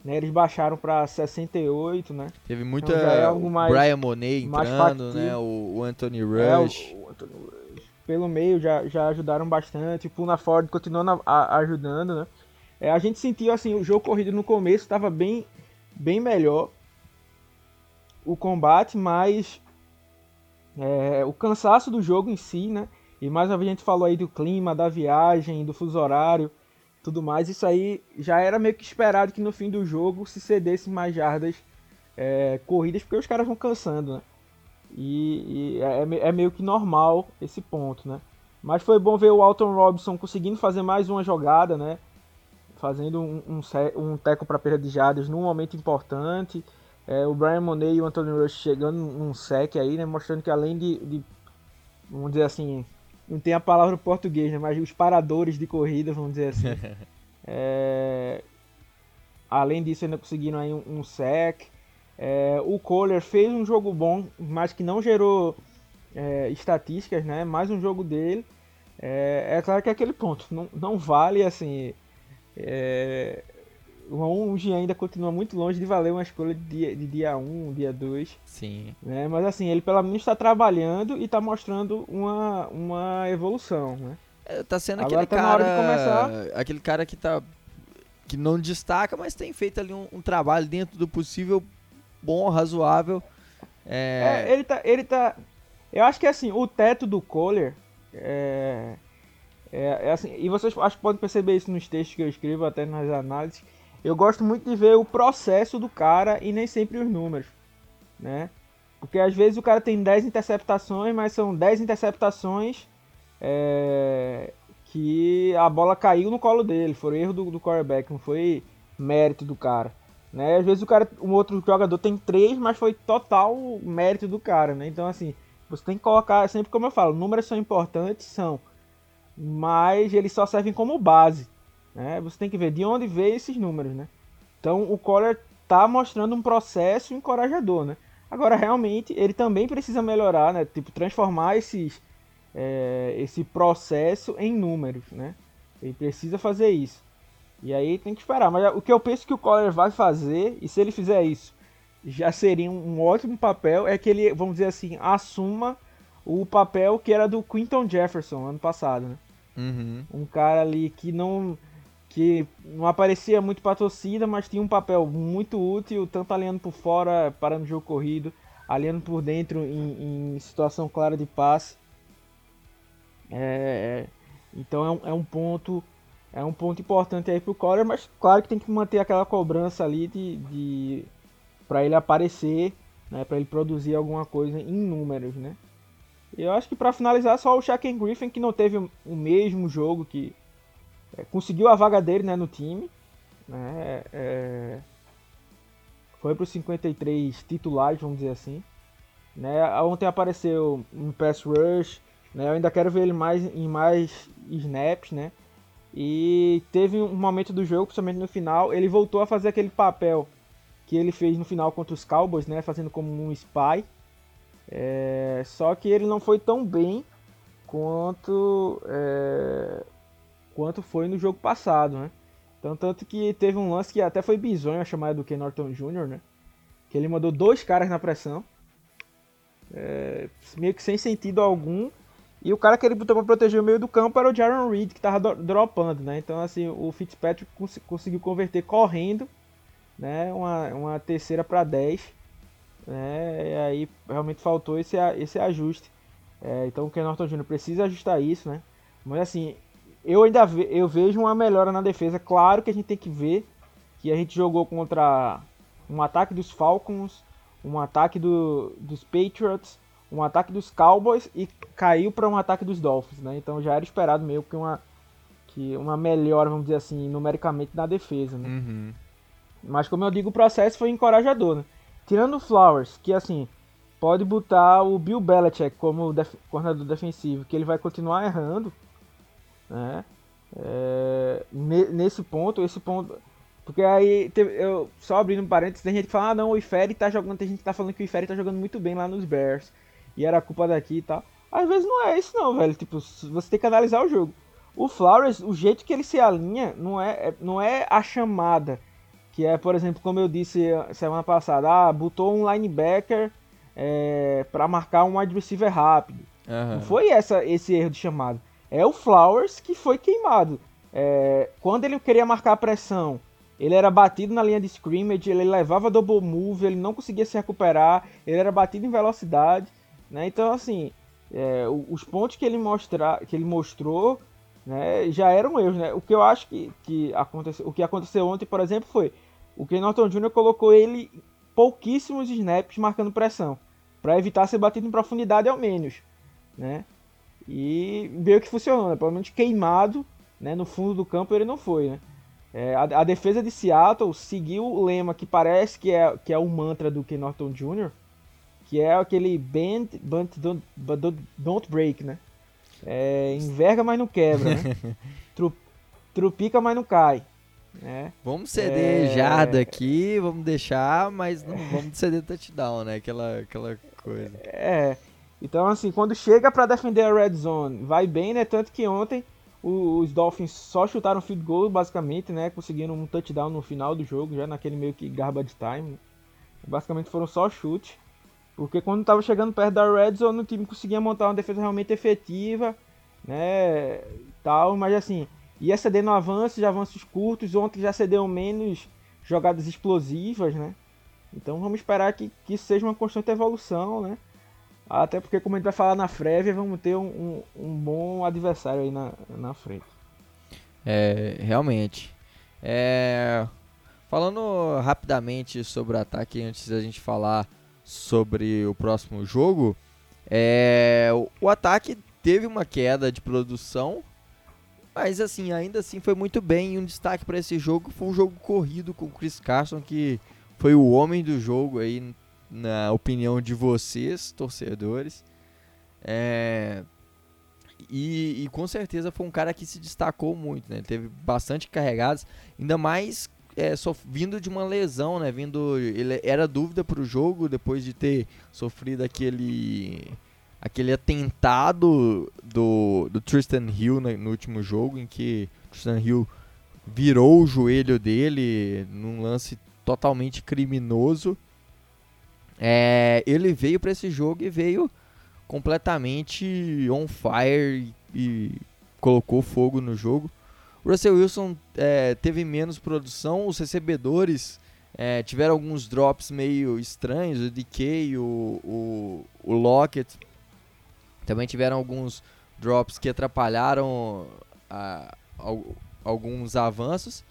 né, eles baixaram para 68, né, Teve muita Então é algo mais- Brian Monet entrando, né, o, o Anthony É, o- Rush. o Anthony Rush. pelo meio já, já ajudaram bastante, o Puna Ford continuando a- ajudando, né, é, a gente sentiu, assim, o jogo corrido no começo estava bem, bem melhor, o combate, mas é, o cansaço do jogo em si, né? E mais uma vez a gente falou aí do clima, da viagem, do fuso horário, tudo mais. Isso aí já era meio que esperado que no fim do jogo se cedesse mais jardas é, corridas, porque os caras vão cansando, né? E, e é, é é meio que normal esse ponto, né? Mas foi bom ver o Alton Robinson conseguindo fazer mais uma jogada, né? Fazendo um, um, um teco para perda de jardas num momento importante. É, o Brian Monet e o Anthony Rush chegando num sec aí, né? Mostrando que além de, de, vamos dizer assim, não tem a palavra em português, né? Mas os paradores de corrida, vamos dizer assim. [LAUGHS] É, além disso, ainda conseguiram aí um, um sec. É, o Kohler fez um jogo bom, mas que não gerou é, estatísticas, né? Mais um jogo dele. É, é claro que é aquele ponto, não, não vale assim. O 1G ainda continua muito longe de valer uma escolha de dia, de dia 1, dia 2. Sim. Né? Mas assim, ele pelo menos está trabalhando e está mostrando uma, uma evolução, né? É, tá sendo Agora aquele tá cara. de começar. Aquele cara que tá. que não destaca, mas tem feito ali um, um trabalho dentro do possível bom, razoável. É, É, ele tá. Ele tá. Eu acho que assim, o teto do Kohler é, é, é assim, e vocês acho que podem perceber isso nos textos que eu escrevo, até nas análises. Eu gosto muito de ver o processo do cara e nem sempre os números, né? Porque às vezes o cara tem 10 interceptações, mas são 10 interceptações é, que a bola caiu no colo dele, foi erro do, do quarterback, não foi mérito do cara. Né? Às vezes o cara, um outro jogador tem 3, mas foi total mérito do cara, né? Então assim, você tem que colocar, sempre como eu falo, números são importantes, são, mas eles só servem como base, né? Você tem que ver de onde veio esses números, né? Então o Collar tá mostrando um processo encorajador, né? Agora realmente ele também precisa melhorar, né? Tipo transformar esses é, esse processo em números, né? Ele precisa fazer isso. E aí tem que esperar. Mas o que eu penso que o Collar vai fazer, e se ele fizer isso, já seria um ótimo papel, é que ele, vamos dizer assim, assuma o papel que era do Quinton Jefferson ano passado, né? uhum. Um cara ali que não que não aparecia muito pra torcida, mas tinha um papel muito útil, tanto aliando por fora, parando o jogo corrido, aliando por dentro em, em situação clara de passe. É, então é um, é um ponto é um ponto importante aí pro Collar, mas claro que tem que manter aquela cobrança ali de, de para ele aparecer, né, para ele produzir alguma coisa em números, né? Eu acho que para finalizar só o Shaquem Griffin que não teve o mesmo jogo que é, conseguiu a vaga dele, né, no time, né? É, foi para os 53 titulares, vamos dizer assim. Né? Ontem apareceu um pass rush, né? Eu ainda quero ver ele mais em mais snaps, né? E teve um momento do jogo, principalmente no final, ele voltou a fazer aquele papel que ele fez no final contra os Cowboys, né? Fazendo como um spy. É, só que ele não foi tão bem quanto é, quanto foi no jogo passado, né? Então, tanto que teve um lance que até foi bizonho a chamada do Ken Norton Jr., né? Que ele mandou dois caras na pressão. É, meio que sem sentido algum. E o cara que ele botou pra proteger o meio do campo era o Jaron Reed, que tava do- dropando, né? Então, assim, o Fitzpatrick cons- conseguiu converter correndo, né? Uma, uma terceira para 10. Né? E aí realmente faltou esse, esse ajuste. É, então o Ken Norton Jr. precisa ajustar isso, né? Mas assim, eu ainda ve- eu vejo uma melhora na defesa. Claro que a gente tem que ver que a gente jogou contra um ataque dos Falcons, um ataque do, dos Patriots, um ataque dos Cowboys e caiu para um ataque dos Dolphins, né? Então já era esperado meio que uma que uma melhora, vamos dizer assim, numericamente na defesa, né? Uhum. Mas como eu digo, o processo foi encorajador, né? Tirando o Flowers, que assim, pode botar o Bill Belichick como def coordenador defensivo, que ele vai continuar errando, né? É, ne- nesse ponto, esse ponto. Porque aí, eu, só abrindo um parênteses, tem gente que fala, ah não, o Ifere tá jogando, tem gente que tá falando que o Ifere tá jogando muito bem lá nos Bears. E era culpa daqui e tal. Às vezes não é isso não, velho. Tipo, você tem que analisar o jogo. O Flowers, o jeito que ele se alinha, não é, é- não é a chamada. Que é, por exemplo, como eu disse eh, semana passada, ah, botou um linebacker é, para marcar um wide receiver rápido. Aham. Não foi essa, esse erro de chamada. É o Flowers que foi queimado. É, quando ele queria marcar a pressão, ele era batido na linha de scrimmage, ele levava double move, ele não conseguia se recuperar, ele era batido em velocidade. Né? Então, assim, é, os pontos que ele, que ele mostrou né, já eram erros. Né? O que eu acho que, que aconteceu, o que aconteceu ontem, por exemplo, foi o Ken Norton Jr. colocou ele pouquíssimos snaps marcando pressão, para evitar ser batido em profundidade ao menos. Né? E meio que funcionou, né? Pelo menos queimado, né? No fundo do campo ele não foi, né? É, a, a defesa de Seattle seguiu o lema que parece que é, que é o mantra do Ken Norton Jr., que é aquele bend, but don't, but don't, break, né? É, enverga, mas não quebra, né? [LAUGHS] Tru, trupica, mas não cai. Né? Vamos ceder É. jarda aqui, vamos deixar, mas não vamos ceder touchdown, né? Aquela, aquela coisa. É. Então, assim, quando chega pra defender a red zone, vai bem, né? Tanto que ontem os Dolphins só chutaram field goal, basicamente, né? Conseguiram um touchdown no final do jogo, já naquele meio que garbage time. Basicamente foram só chutes. Porque quando estava chegando perto da red zone, o time conseguia montar uma defesa realmente efetiva, né? Tal, mas assim, ia cedendo avanços, avanços curtos. Ontem já cedeu menos jogadas explosivas, né? Então vamos esperar que, que seja uma constante evolução, né? Até porque, como a gente vai falar na Freve, vamos ter um, um, um, bom adversário aí na, na frente. É, realmente. É, falando rapidamente sobre o ataque, antes da gente falar sobre o próximo jogo, é, o, o ataque teve uma queda de produção, mas assim, ainda assim foi muito bem. E um destaque para esse jogo foi um jogo corrido com o Chris Carson, que foi o homem do jogo aí na opinião de vocês, torcedores. É, e, e, com certeza foi um cara que se destacou muito, né? Teve bastante carregadas, ainda mais é, vindo de uma lesão, né? Vindo, ele era dúvida para o jogo depois de ter sofrido aquele aquele atentado do, do Tristan Hill no, no último jogo, em que Tristan Hill virou o joelho dele num lance totalmente criminoso. É, ele veio para esse jogo e veio completamente on fire e, e colocou fogo no jogo. O Russell Wilson é, teve menos produção, os recebedores é, tiveram alguns drops meio estranhos, o DK, o, o, o Lockett também tiveram alguns drops que atrapalharam a, a, alguns avanços,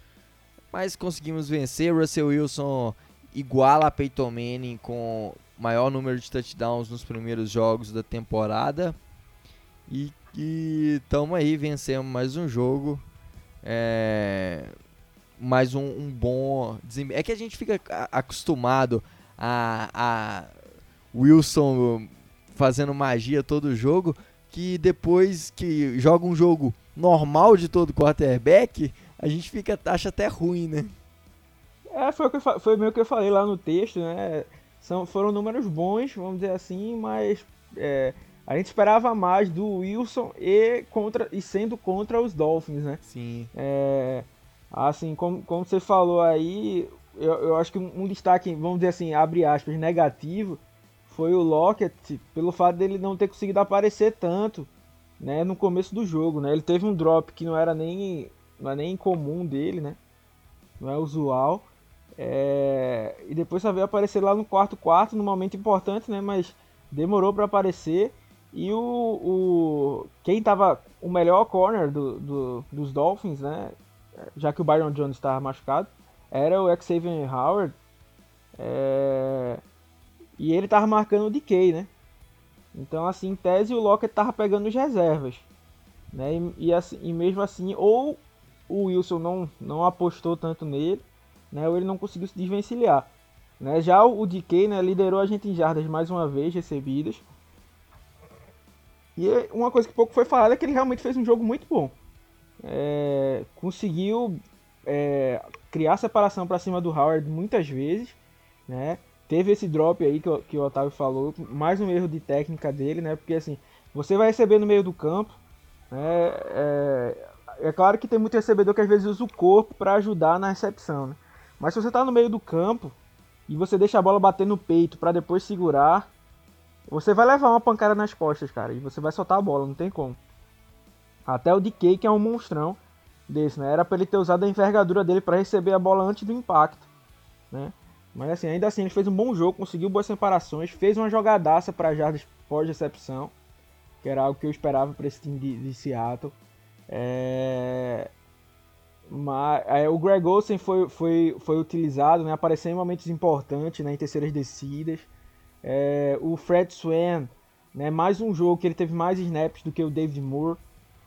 mas conseguimos vencer. Russell Wilson iguala a Peyton Manning com maior número de touchdowns nos primeiros jogos da temporada. E estamos aí, vencemos mais um jogo. É, mais um, um bom É que a gente fica acostumado a, a Wilson fazendo magia todo jogo, que depois que joga um jogo normal de todo quarterback, a gente fica acha até ruim, né? É, foi, o que eu, foi meio que eu falei lá no texto, né? São, foram números bons, vamos dizer assim, mas é, a gente esperava mais do Wilson e, contra, e sendo contra os Dolphins, né? Sim. É, assim, como, como você falou aí, eu, eu acho que um, destaque, vamos dizer assim, abre aspas, negativo, foi o Lockett, pelo fato dele não ter conseguido aparecer tanto né, no começo do jogo. Né? Ele teve um drop que não era nem, não é nem comum dele, né? não é usual. É, e depois só veio aparecer lá no quarto quarto, num momento importante, né? Mas demorou para aparecer. E o, o quem tava o melhor corner do, do, dos Dolphins, né? Já que o Byron Jones estava machucado, era o Xavier Howard. É, e ele tava marcando o DK, né? Então, assim, em tese, o Lockett tava pegando as reservas. Né? E, e, assim, e mesmo assim, ou o Wilson não, não apostou tanto nele, né, ou ele não conseguiu se desvencilhar. Né? Já o, DK né, liderou a gente em jardas mais uma vez recebidas. E uma coisa que pouco foi falada é que ele realmente fez um jogo muito bom. É, conseguiu é, criar separação para cima do Howard muitas vezes. Né? Teve esse drop aí que, que o Otávio falou, mais um erro de técnica dele, né? Porque assim, você vai receber no meio do campo, né? É, é claro que tem muito recebedor que às vezes usa o corpo para ajudar na recepção, né? Mas se você está no meio do campo e você deixa a bola bater no peito para depois segurar, você vai levar uma pancada nas costas, cara, e você vai soltar a bola, não tem como. Até o DK, que é um monstrão desse, né? Era para ele ter usado a envergadura dele para receber a bola antes do impacto, né? Mas assim, ainda assim, ele fez um bom jogo, conseguiu boas separações, fez uma jogadaça para jardas pós-recepção, que era algo que eu esperava para esse time de, de Seattle. É... Mas, é, o Greg Olsen foi, foi, foi utilizado, né, apareceu em momentos importantes, né, em terceiras descidas. É, o Fred Swan, né, mais um jogo que ele teve mais snaps do que o David Moore,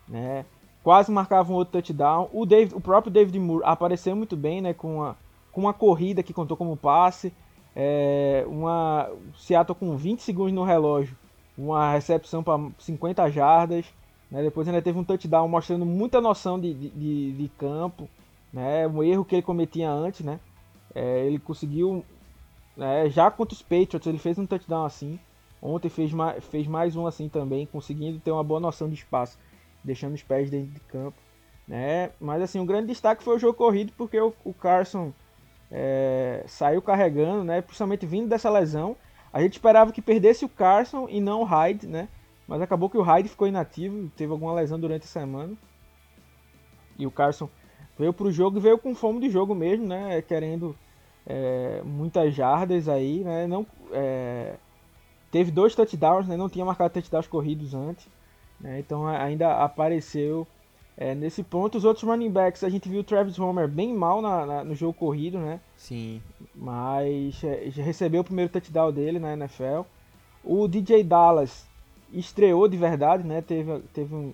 né, quase marcava um outro touchdown. O, David, o próprio David Moore apareceu muito bem, né, com uma, com uma corrida que contou como passe, é, uma Seattle com 20 segundos no relógio, uma recepção para 50 jardas. Né? Depois ainda teve um touchdown mostrando muita noção de, de, de campo, né? um erro que ele cometia antes. Né? É, ele conseguiu, né? já contra os Patriots, ele fez um touchdown assim. Ontem fez mais, fez mais um assim também, conseguindo ter uma boa noção de espaço. deixando os pés dentro de campo. Né? Mas assim, um grande destaque foi o jogo corrido, porque o, o Carson é, saiu carregando, né? principalmente vindo dessa lesão. A gente esperava que perdesse o Carson e não o Hyde, né? Mas acabou que o Hyde ficou inativo, teve alguma lesão durante a semana. E o Carson veio para o jogo e veio com fome de jogo mesmo, né? querendo é, muitas jardas aí. Né? Não, é, teve dois touchdowns, né? não tinha marcado touchdowns corridos antes. Né? Então ainda apareceu é, nesse ponto. Os outros running backs, a gente viu o Travis Homer bem mal na, na, no jogo corrido, né? Sim. Mas é, já recebeu o primeiro touchdown dele na NFL. O DJ Dallas estreou de verdade, né? Teve, teve, um,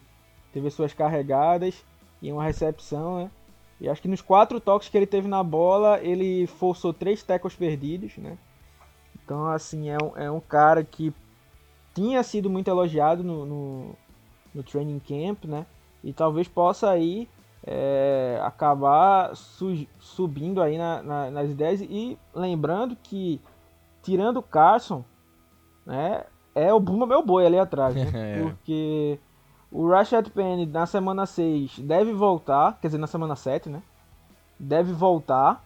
teve suas carregadas e uma recepção, né? E acho que nos quatro toques que ele teve na bola, ele forçou três tackles perdidos, né? Então, assim, é um, é um cara que tinha sido muito elogiado no, no, no training camp, né? E talvez possa aí é, acabar su subindo aí na, na, nas ideias. E lembrando que, tirando o Carson, né? É o Buma meu boi ali atrás, né? [LAUGHS] É. Porque o Rashad Penny na semana 6 deve voltar, quer dizer, na semana 7, né? Deve voltar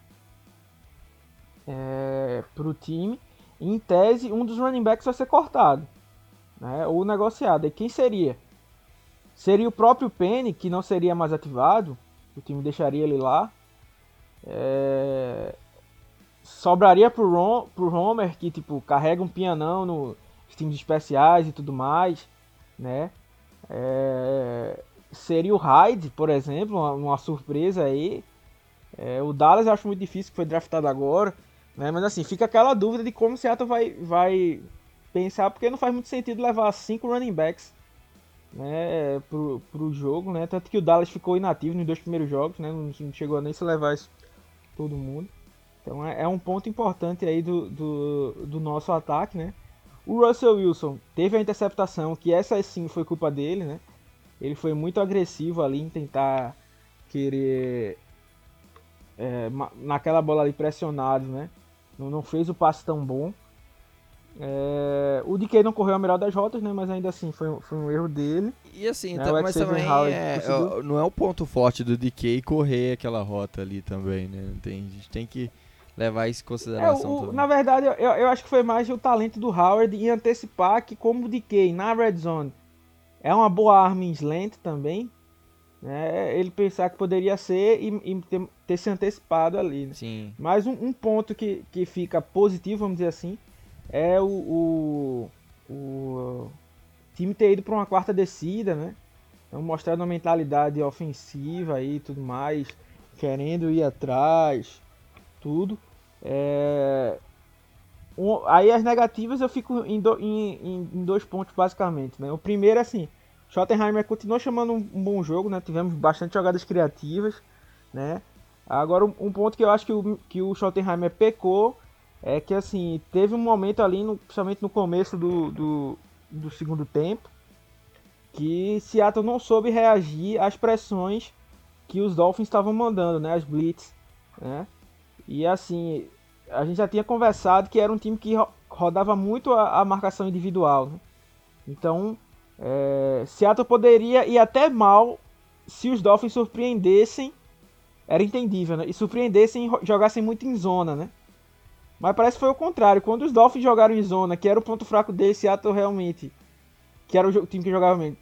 é, pro time. Em tese, um dos running backs vai ser cortado, né? Ou negociado. E quem seria? Seria o próprio Penny, que não seria mais ativado. O time deixaria ele lá. É... Sobraria pro, Rom, pro Homer, que tipo, carrega um pianão nos times especiais e tudo mais. Né? É... Seria o Hyde, por exemplo, uma, uma surpresa aí. É, o Dallas eu acho muito difícil, que foi draftado agora. Né? Mas assim, fica aquela dúvida de como o Seattle vai, vai pensar, porque não faz muito sentido levar cinco running backs né, pro, pro jogo, né? Tanto que o Dallas ficou inativo nos dois primeiros jogos, né? Não, não chegou nem se levar isso todo mundo. Então é, é, um ponto importante aí do, do, do, nosso ataque, né? O Russell Wilson teve a interceptação, que essa sim foi culpa dele, né? Ele foi muito agressivo ali em tentar querer é, naquela bola ali pressionado, né? Não, não fez o passe tão bom. É, o DK não correu a melhor das rotas, né? Mas ainda assim foi, foi um erro dele. E assim, né? tá, mas também é, conseguiu. não é o ponto forte do DK correr aquela rota ali também, né? Tem, a gente tem que levar isso em É, consideração o- também. na verdade, eu, eu acho que foi mais o talento do Howard em antecipar que, como o DK na red zone é uma boa arma em slant também, né? Ele pensar que poderia ser e, e ter, ter se antecipado ali. Né? Sim, Mas um, um ponto que, que fica positivo, vamos dizer assim, é o, o, o time ter ido para uma quarta descida, né? Então mostrando uma mentalidade ofensiva e tudo mais, querendo ir atrás, tudo. É, um- aí as negativas eu fico em, do- em- em- em dois pontos basicamente, né? O primeiro é assim, Schottenheimer continua chamando um, um bom jogo, né? Tivemos bastante jogadas criativas, né? Agora um, um ponto que eu acho que o, que o Schottenheimer pecou é que assim, teve um momento ali, no, principalmente no começo do, do, do segundo tempo, que Seattle não soube reagir às pressões que os Dolphins estavam mandando, né? As blitz, né? E assim, a gente já tinha conversado que era um time que ro- rodava muito a, a marcação individual, né? Então, é, Seattle poderia ir até mal se os Dolphins surpreendessem, era entendível, né? E surpreendessem e jogassem muito em zona, né? Mas parece que foi o contrário. Quando os Dolphins jogaram em zona, que era o ponto fraco deles, Seattle realmente, que era o time que jogava bem,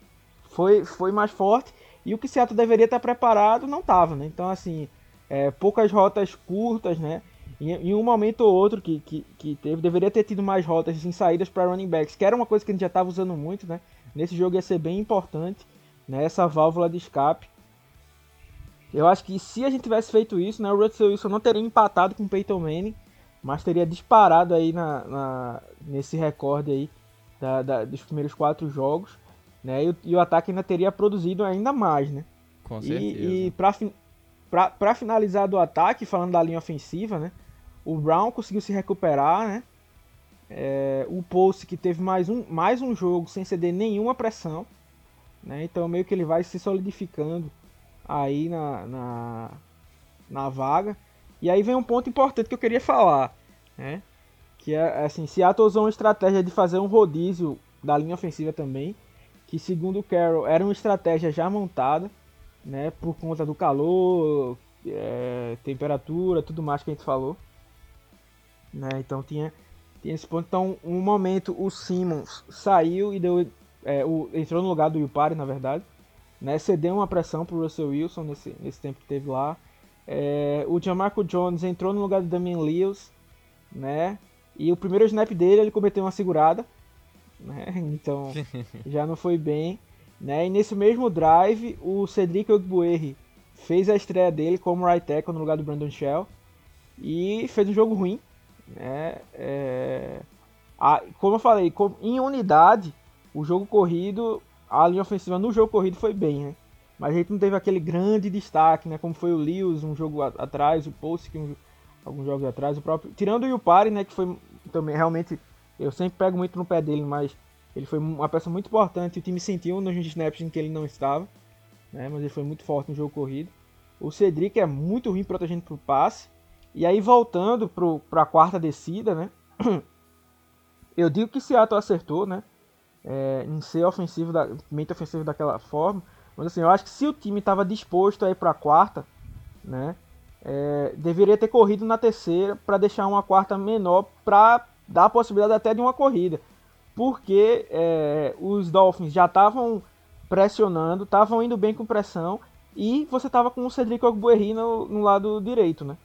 foi, foi mais forte. E o que Seattle deveria estar preparado não estava, né? Então, assim, é, poucas rotas curtas, né? Em, em um momento ou outro que, que, que teve, deveria ter tido mais rotas assim, saídas para running backs, que era uma coisa que a gente já estava usando muito, né? Nesse jogo ia ser bem importante, né? Essa válvula de escape. Eu acho que se a gente tivesse feito isso, né? O Russell Wilson não teria empatado com o Peyton Manning, mas teria disparado aí na, na- nesse recorde aí da- da- dos primeiros quatro jogos, né? E, o- e o ataque ainda teria produzido ainda mais, né? com certeza. E, e pra, pra finalizar do ataque, falando da linha ofensiva, né? O Brown conseguiu se recuperar, né? É, o Pulse que teve mais um, mais um jogo sem ceder nenhuma pressão. Né? Então meio que ele vai se solidificando aí na, na, na vaga. E aí vem um ponto importante que eu queria falar. Né? Que é assim, Seattle usou uma estratégia de fazer um rodízio da linha ofensiva também. que segundo o Carroll era uma estratégia já montada, né, por conta do calor, é, temperatura, tudo mais que a gente falou. Né, então tinha, tinha esse ponto. Então, um momento o Simmons saiu e deu, é, o, entrou no lugar do Yupari, na verdade. Né, cedeu uma pressão para o Russell Wilson nesse, nesse tempo que teve lá. É, o Jamarco Jones entrou no lugar do Damian Lewis, né? E o primeiro snap dele ele cometeu uma segurada, né? [LAUGHS] Então [LAUGHS] já não foi bem, né? E nesse mesmo drive o Cedric Ogbuerri fez a estreia dele como right tackle no lugar do Brandon Shell e fez um jogo ruim, né? É... A, como eu falei, em unidade o jogo corrido, a linha ofensiva no jogo corrido foi bem, né? Mas a gente não teve aquele grande destaque, né? Como foi o Lewis um jogo atrás, o Post um, alguns jogos atrás, o próprio. Tirando o Yupari, né? Que foi também realmente. Eu sempre pego muito no pé dele, mas ele foi uma peça muito importante. O time sentiu nos snaps em que ele não estava, né? Mas ele foi muito forte no jogo corrido. O Cedric é muito ruim protegendo pro passe. E aí voltando para a quarta descida, né? [CLEARS THROAT] Eu digo que Seattle acertou, né? É, em ser ofensivo, da, mente ofensivo daquela forma. Mas assim, eu acho que se o time estava disposto a ir para a quarta, né, é, deveria ter corrido na terceira para deixar uma quarta menor para dar a possibilidade até de uma corrida. Porque é, os Dolphins já estavam pressionando, estavam indo bem com pressão e você estava com o Cedric Ogbuerri no, no, lado direito, né?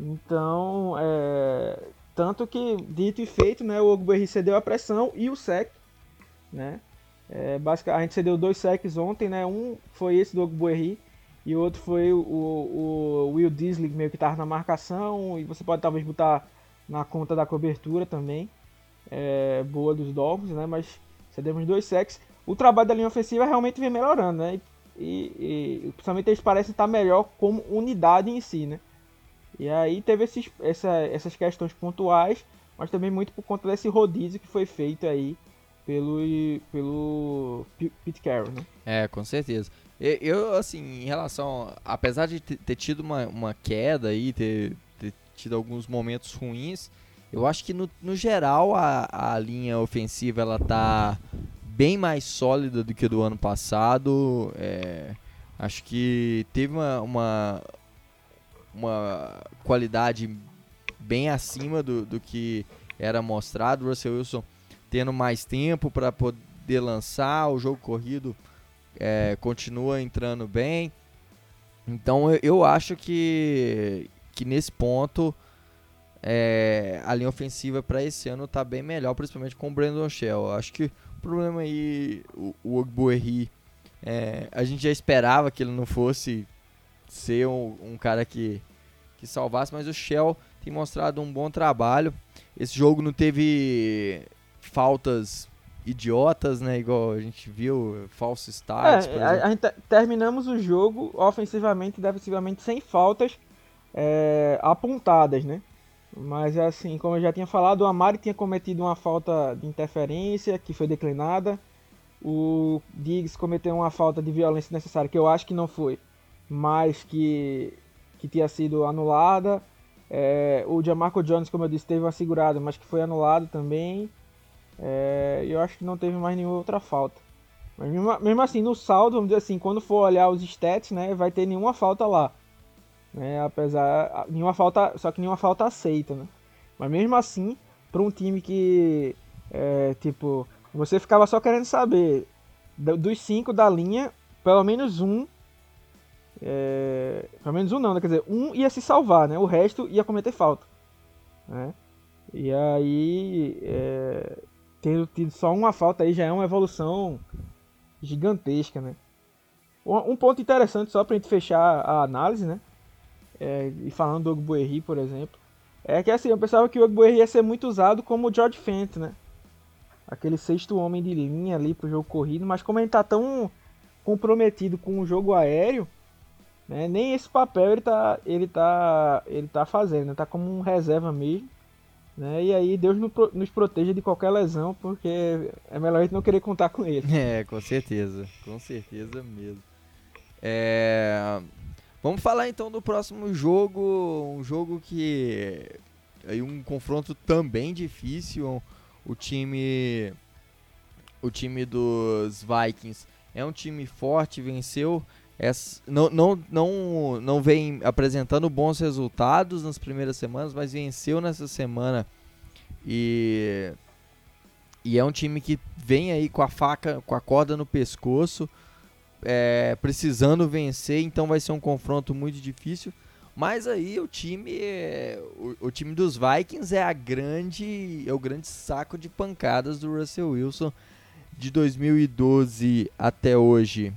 Então, é, tanto que dito e feito, né, o Ogbuerri cedeu a pressão e o sec, né? É, a gente cedeu dois sacks ontem, né? Um foi esse do Ogbuerri e o outro foi o, o, o Will Disley, meio que estava na marcação. E você pode talvez botar na conta da cobertura também. É, boa dos Dolphins, né? Mas cedemos dois sacks. O trabalho da linha ofensiva realmente vem melhorando, né? E, e, principalmente eles parecem estar melhor como unidade em si, né? E aí teve esses, essa, essas questões pontuais, mas também muito por conta desse rodízio que foi feito aí pelo, pelo Pete Carroll, né? É, com certeza. Eu, assim, em relação. Apesar de ter tido uma, uma queda aí, ter, ter tido alguns momentos ruins, eu acho que no, no geral a, a linha ofensiva ela tá bem mais sólida do que do ano passado. É, acho que teve uma, uma, uma qualidade bem acima do, do que era mostrado. Russell Wilson tendo mais tempo para poder lançar, o jogo corrido é, continua entrando bem. Então eu, eu, acho que, que nesse ponto é, a linha ofensiva para esse ano está bem melhor, principalmente com o Brandon Shell. Acho que o problema aí, o, o Ogbuerri, é, a gente já esperava que ele não fosse ser um, um cara que, que salvasse, mas o Shell tem mostrado um bom trabalho. Esse jogo não teve faltas idiotas, né? Igual a gente viu, falso starts. É, a, a gente terminamos o jogo ofensivamente e defensivamente sem faltas é, apontadas, né? Mas assim, como eu já tinha falado, o Amari tinha cometido uma falta de interferência que foi declinada. O Diggs cometeu uma falta de violência necessária que eu acho que não foi, mas que, que tinha sido anulada. É, o Jamarco Jones, como eu disse, teve uma segurada, mas que foi anulado também. É, eu acho que não teve mais nenhuma outra falta. Mas mesmo, mesmo, assim, no saldo, vamos dizer assim, quando for olhar os stats, né, vai ter nenhuma falta lá. Né, apesar. Nenhuma falta. Só que nenhuma falta aceita, né? Mas mesmo assim, para um time que. É, tipo, você ficava só querendo saber dos cinco da linha, pelo menos um. É, pelo menos um não, né? Quer dizer, um ia se salvar, né? O resto ia cometer falta. Né? E aí. É, ter tido só uma falta aí já é uma evolução gigantesca, né? Um ponto interessante só pra gente fechar a análise, né? É, e falando do Ogbuerri, por exemplo, é que assim, eu pensava que o Ogbuerri ia ser muito usado como o George Fent, né? Aquele sexto homem de linha ali pro jogo corrido, mas como ele tá tão comprometido com o jogo aéreo, né? Nem esse papel ele tá, ele tá, ele tá fazendo, né? Tá como um reserva mesmo. Né? E aí Deus nos proteja de qualquer lesão, porque é melhor a gente não querer contar com ele. [LAUGHS] É, com certeza, com certeza mesmo. É... Vamos falar então do próximo jogo, um jogo que aí um confronto também difícil. O time o time dos Vikings é um time forte, venceu. não, não, não, não vem apresentando bons resultados nas primeiras semanas, mas venceu nessa semana. E, e é um time que vem aí com a faca, com a corda no pescoço, é, precisando vencer, então vai ser um confronto muito difícil. Mas aí o time, o, o, time dos Vikings é a grande, é o grande saco de pancadas do Russell Wilson de 2012 até hoje.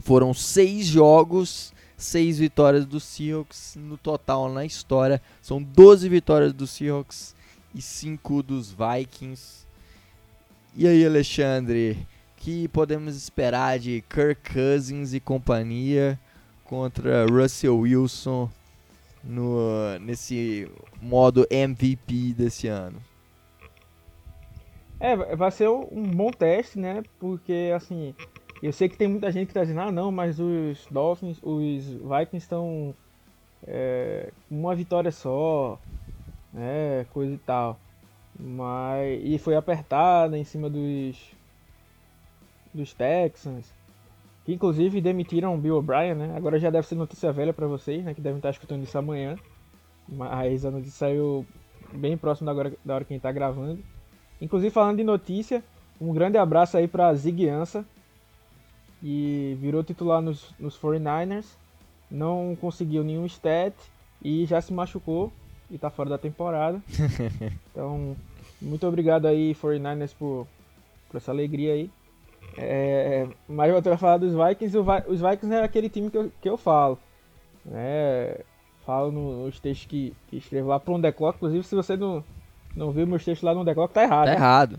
Foram seis jogos, seis vitórias do Seahawks no total na história. São 12 vitórias do Seahawks e 5 dos Vikings. E aí, Alexandre, que podemos esperar de Kirk Cousins e companhia? contra Russell Wilson no, nesse modo MVP desse ano? É, vai ser um bom teste, né? Porque, assim, eu sei que tem muita gente que tá dizendo, ah, não, mas os Dolphins, os Vikings estão é, uma vitória só, né? Coisa e tal. Mas, e foi apertada em cima dos, dos Texans que inclusive demitiram o Bill O'Brien, né? Agora já deve ser notícia velha para vocês, né? Que devem estar escutando isso amanhã. Mas a notícia saiu bem próximo da hora, da hora que a gente tá gravando. Inclusive, falando de notícia, um grande abraço aí pra Zig Ansah, que virou titular nos, nos 49ers, não conseguiu nenhum stat e já se machucou e tá fora da temporada. [LAUGHS] então, muito obrigado aí, 49ers, por, por essa alegria aí. É, mas voltando a falar dos Vikings, os Vikings é aquele time que eu, que eu falo. Né? Falo nos textos que, que escrevo lá pro On The Clock. Inclusive, se você não, não viu meus textos lá no On The Clock, tá errado. Tá errado.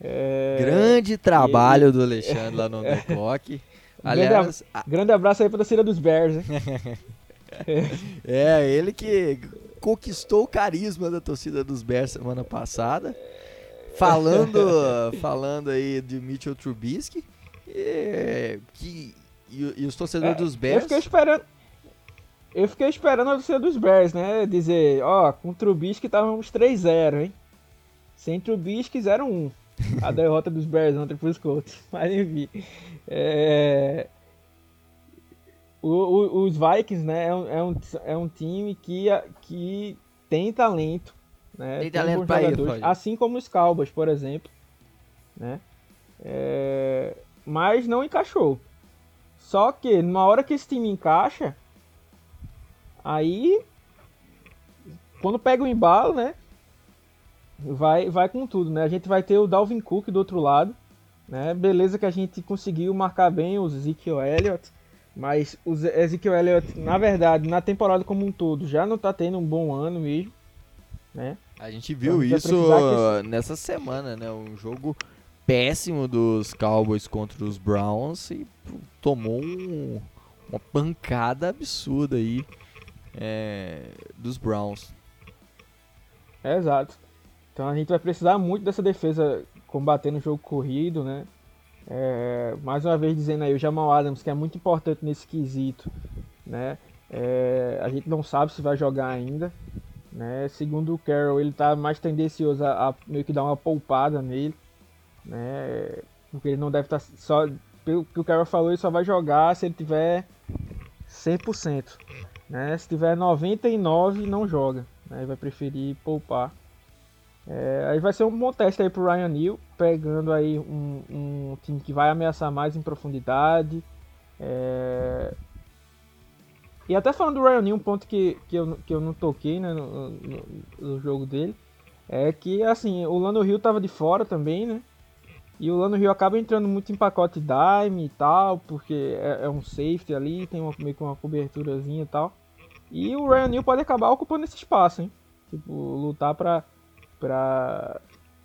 É... Grande trabalho do Alexandre lá no On The Clock. Aliás, grande, grande abraço aí pra torcida dos Bears, né? [LAUGHS] é, ele que conquistou o carisma da torcida dos Bears semana passada falando, [LAUGHS] falando aí de Mitchell Trubisky, e, que, e, e os torcedores é, dos Bears... Eu fiquei esperando... Eu fiquei esperando a torcida dos Bears, né? Dizer, ó, com Trubisky estávamos 3-0, hein? Sem Trubisky 0-1. A derrota dos Bears ontem pros Colts. [LAUGHS] Mas enfim. É... O, o, os Vikings, né? É um, é um, é um time que, que tem talento né? Tem jogadores, assim como os Cowboys, por exemplo, né? É... Mas não encaixou. Só que na hora que esse time encaixa, aí quando pega o embalo, né? Vai, vai com tudo, né? A gente vai ter o Dalvin Cook do outro lado, né? Beleza que a gente conseguiu marcar bem o Ezekiel Elliott, mas o Ezekiel Elliott, na verdade, na temporada como um todo, já não tá tendo um bom ano mesmo, né? A gente viu isso que... nessa semana, né? Um jogo péssimo dos Cowboys contra os Browns e tomou um, uma pancada absurda aí é, dos Browns. É, exato. Então a gente vai precisar muito dessa defesa combatendo o jogo corrido, né? É, mais uma vez dizendo aí o Jamal Adams que é muito importante nesse quesito, né? É, a gente não sabe se vai jogar ainda, né? Segundo o Carroll, ele está mais tendencioso a, a, meio que dar uma poupada nele. Né? Porque ele não deve estar tá só. Pelo que o Carroll falou, ele só vai jogar se ele tiver 100%. Né? Se tiver 99, não joga. Né? Ele vai preferir poupar. É, aí vai ser um bom teste aí pro Ryan Neal, pegando aí um, um time que vai ameaçar mais em profundidade. É, e até falando do Ryan Neal, um ponto que, que, eu, que eu não toquei né, no, no, no jogo dele, é que assim, o Lano Rio tava de fora também, né? E o Lano Rio acaba entrando muito em pacote dime e tal, porque é, é um safety ali, tem uma, meio que uma coberturazinha e tal. E o Ryan Neal pode acabar ocupando esse espaço, hein? Tipo, lutar pra, pra,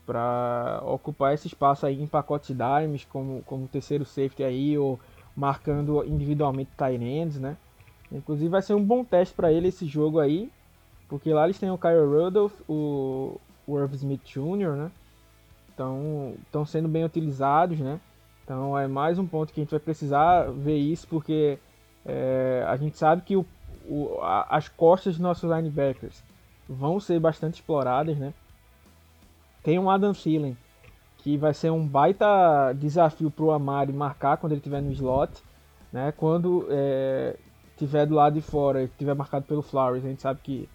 pra ocupar esse espaço aí em pacote dimes, como, como terceiro safety aí, ou marcando individualmente ends, né? Inclusive vai ser um bom teste para ele esse jogo aí, porque lá eles têm o Kyle Rudolph, o, Irv Smith Jr., né? Estão sendo bem utilizados, né? Então é mais um ponto que a gente vai precisar ver isso, porque é, a gente sabe que o, o, a, as costas dos nossos linebackers vão ser bastante exploradas, né? Tem um Adam Thielen, que vai ser um baita desafio para o Amari marcar quando ele estiver no slot, né? Quando é, tiver do lado de fora, tiver marcado pelo Flowers, a gente sabe que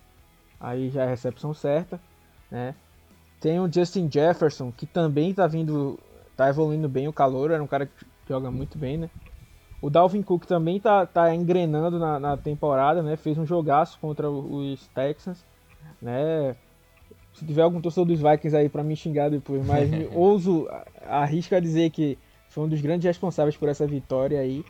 aí já é a recepção certa, né? Tem o Justin Jefferson, que também está vindo, tá evoluindo bem o calor, era um cara que joga muito bem, né? O Dalvin Cook também tá, tá engrenando na, na temporada, né? Fez um jogaço contra os Texans, né? Se tiver algum torcedor dos Vikings aí para me xingar depois, mas me [LAUGHS] ouso arrisco dizer que foi um dos grandes responsáveis por essa vitória aí,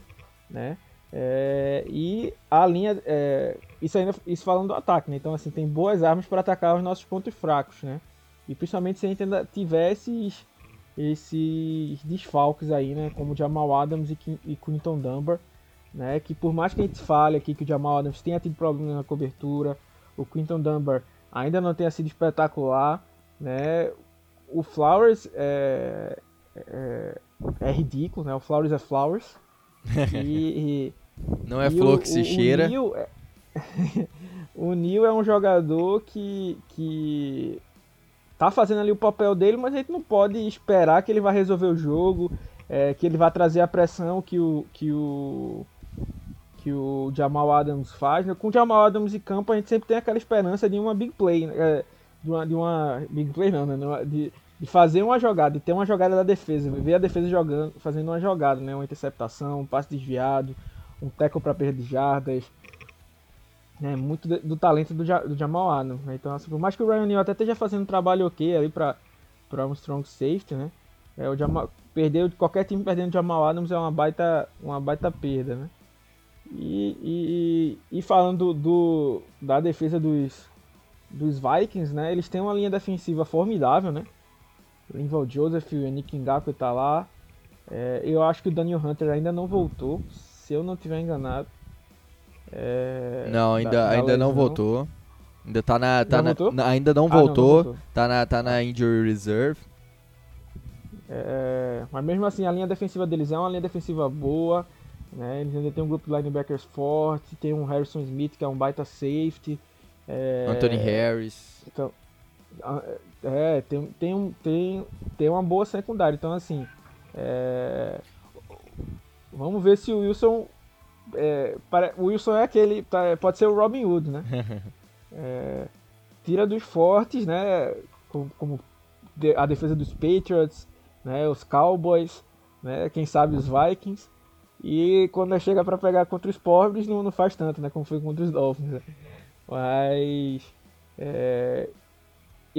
né? É, e a linha, é, isso ainda, isso falando do ataque, né? Então assim tem boas armas para atacar os nossos pontos fracos, né? E principalmente se a gente ainda tiver esses, esses desfalques aí, né? Como Jamal Adams e, e Quinton Dunbar, né? Que por mais que a gente fale aqui que o Jamal Adams tenha tido problemas na cobertura, o Quinton Dunbar ainda não tenha sido espetacular, né? O Flowers é, é, é ridículo, né? O Flowers é Flowers. [LAUGHS] E, não é flor o, que se o, cheira. O Neil, é... [LAUGHS] o Neil é um jogador que, que tá fazendo ali o papel dele, mas a gente não pode esperar que ele vai resolver o jogo, é, que ele vai trazer a pressão que o, que o, que o Jamal Adams faz. Né? Com o Jamal Adams em campo, a gente sempre tem aquela esperança de uma big play, né? É, de, uma, de uma big play não, né? De, de fazer uma jogada, de ter uma jogada da defesa, ver a defesa jogando, fazendo uma jogada, né? Uma interceptação, um passe desviado, um tackle para perder jardas, é muito do, talento do, do, Jamal Adams. Né? Então, assim, por mais que o Ryan Neal até esteja fazendo um trabalho ok ali para um strong safety, né? É, o Jamal, perdeu, qualquer time perdendo o Jamal Adams é uma baita, uma baita perda, né? E, e, e falando do, da defesa dos, dos Vikings, né? Eles têm uma linha defensiva formidável, né? Linval Joseph, o Nick Ngakwe tá lá. É, eu acho que o Daniel Hunter ainda não voltou, se eu não estiver enganado. É, não, ainda, da, ainda não voltou. Ainda tá na. Tá na, na, ainda não, ah, voltou, não, não voltou. Tá na, tá na injury reserve. É, mas mesmo assim, a linha defensiva deles é uma linha defensiva boa. Né? Eles ainda tem um grupo de linebackers forte. Tem um Harrison Smith, que é um baita safety. É, Anthony Harris. Então, é, tem, tem, um, tem, tem uma boa secundária. Então, assim. É, vamos ver se o Wilson é, para, o Wilson é aquele. Tá, pode ser o Robin Hood, né? [LAUGHS] é, tira dos fortes, né? Como, como, a defesa dos Patriots, né? Os Cowboys, né? Quem sabe os Vikings. E quando chega para pegar contra os pobres, não, não faz tanto, né? Como foi contra os Dolphins. Né? Mas. É,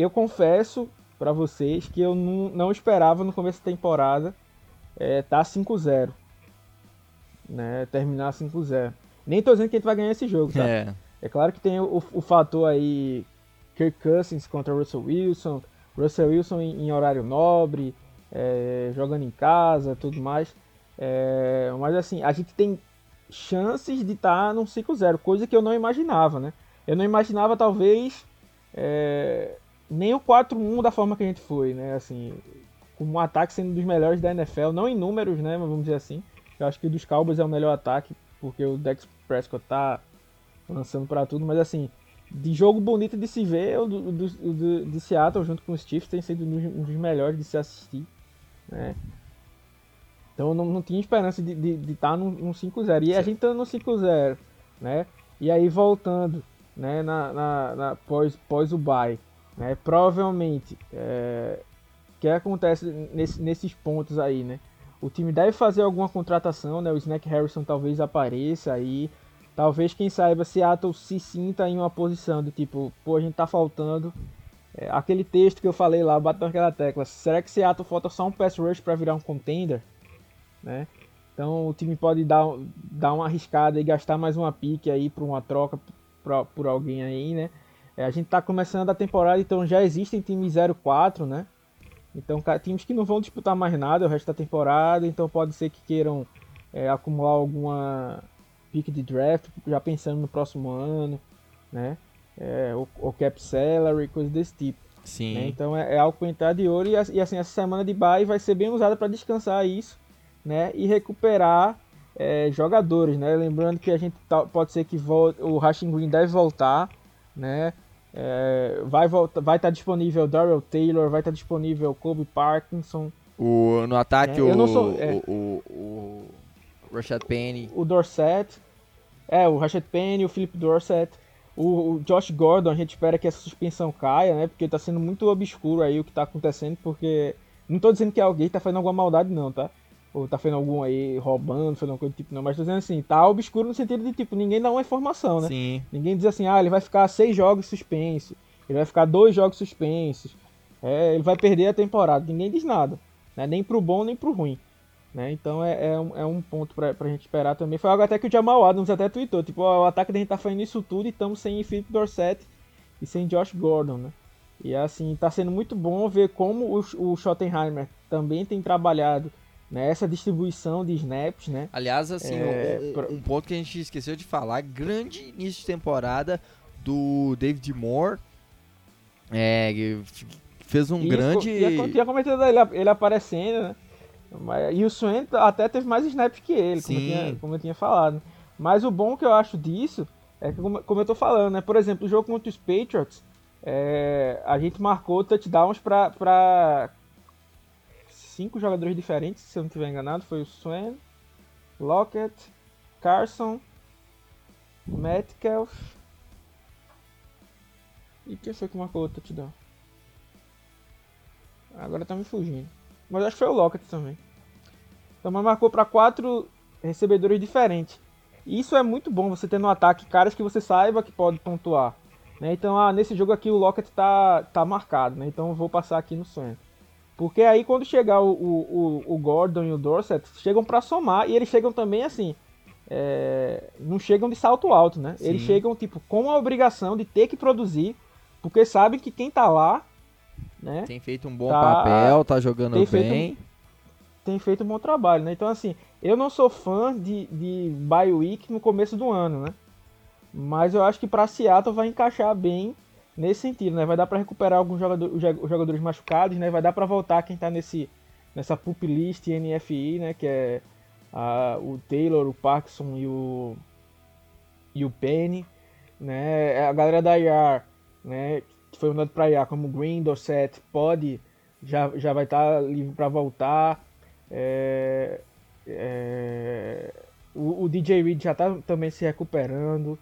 eu confesso para vocês que eu não, não esperava no começo da temporada é, tá 5-0 né, terminar 5-0. Nem tô dizendo que a gente vai ganhar esse jogo, tá? É, é claro que tem o, o fator aí Kirk Cousins contra Russell Wilson, Russell Wilson em, em horário nobre, é, jogando em casa, tudo mais. É, mas assim, a gente tem chances de estar tá num 5-0, coisa que eu não imaginava, né? Eu não imaginava talvez é, nem o 4-1 da forma que a gente foi, né? Assim, com um ataque sendo um dos melhores da NFL, não em números, né? Mas vamos dizer assim, eu acho que o dos Cowboys é o melhor ataque, porque o Dex Prescott tá lançando para tudo, mas assim, de jogo bonito de se ver, o do, do, do, de Seattle junto com os Chiefs tem sido um dos melhores de se assistir, né? Então não, não tinha esperança de estar de, de tá num, num 5-0. E Sim. a gente tá no 5-0, né? E aí voltando, né, na, na, na pós, pós o bye, né? Provavelmente, é, que acontece nesse, nesses pontos aí, né? O time deve fazer alguma contratação, né? O Snack Harrison talvez apareça aí. Talvez, quem saiba, Seattle se sinta em uma posição de tipo, pô, a gente tá faltando. É, aquele texto que eu falei lá, batendo aquela tecla. Será que Seattle falta só um pass rush para virar um contender? Né? Então o time pode dar, dar uma arriscada e gastar mais uma pique aí por uma troca pra, por alguém aí, né? É, a gente tá começando a temporada, então já existem times 04, né? Então, times que não vão disputar mais nada o resto da temporada, então pode ser que queiram é, acumular alguma pick de draft, já pensando no próximo ano, né? É, o, o, cap salary, coisa desse tipo. Sim. Né? Então é, é algo para entrar de ouro e, e, assim essa semana de bye vai ser bem usada para descansar isso, né? E recuperar é, jogadores, né? Lembrando que a gente tá, pode ser que volte, o Rashing Green deve voltar, né? É, vai voltar, vai estar tá disponível Daryl Taylor, vai estar tá disponível Kobe Parkinson. O, no ataque, É, o, sou- é. o, o, o Rashad Penny. o Dorset, é, o Rashad Penny, o Philip Dorset, o, o Josh Gordon, a gente espera que essa suspensão caia, né? Porque tá sendo muito obscuro aí o que tá acontecendo, porque não tô dizendo que alguém tá fazendo alguma maldade não, tá? Ou tá fazendo algum aí roubando, fazendo alguma coisa do tipo, não, mas tô dizendo assim, tá obscuro no sentido de tipo, ninguém dá uma informação, né? Sim. Ninguém diz assim, ah, ele vai ficar seis jogos suspenso, ele vai ficar dois jogos suspensos, é, ele vai perder a temporada. Ninguém diz nada, né? nem pro bom nem pro ruim. Né? Então é, é, um, é um ponto pra, pra gente esperar também. Foi algo até que o Jamal Adams até tweetou, tipo, o ataque da gente tá fazendo isso tudo e estamos sem Philip Dorsett e sem Josh Gordon, né? E assim, tá sendo muito bom ver como o, o Schottenheimer também tem trabalhado nessa distribuição de snaps, né? Aliás, assim, É, um, um- ponto que a gente esqueceu de falar, grande início de temporada do David Moore. É, fez um E grande. E a, e a comentando ele, ele aparecendo, né? Mas- E o Swain até teve mais snaps que ele, como eu, tinha, como eu tinha falado. Mas o bom que eu acho disso é que, como, como eu tô falando, né? Por exemplo, o jogo contra os Patriots, é, a gente marcou touchdowns pra cinco jogadores diferentes, se eu não estiver enganado. Foi o Swain, Lockett, Carson, Metcalf. E quem foi que marcou o touchdown? Agora tá me fugindo. Mas acho que foi o Lockett também. Então, mas marcou para quatro recebedores diferentes. Isso é muito bom você ter no ataque caras que você saiba que pode pontuar. né? Então, ah, nesse jogo aqui o Lockett tá, tá marcado, né? Então vou passar aqui no sonho. Porque aí quando chegar o, o, o, Gordon e o Dorset, chegam para somar e eles chegam também assim. é, não chegam de salto alto, né? Eles Sim. chegam tipo com a obrigação de ter que produzir, porque sabem que quem tá lá, né? Tem feito um bom Tá- papel, tá jogando tem feito bem. tem feito um bom trabalho, né? Então, assim, eu não sou fã de, de bye week no começo do ano, né? Mas eu acho que para Seattle vai encaixar bem nesse sentido, né? Vai dar para recuperar alguns jogadores, os jo- os jogadores machucados, né? Vai dar para voltar quem tá nesse nessa pup list NFI, né? Que é a- o Taylor, o Parkinson e o e o Penny, né? A galera da IR, né? Que foi mandado para IR, como Green, Dorset, pode já, já vai estar livre para voltar. É, é, o, o DJ Reed já está também se recuperando.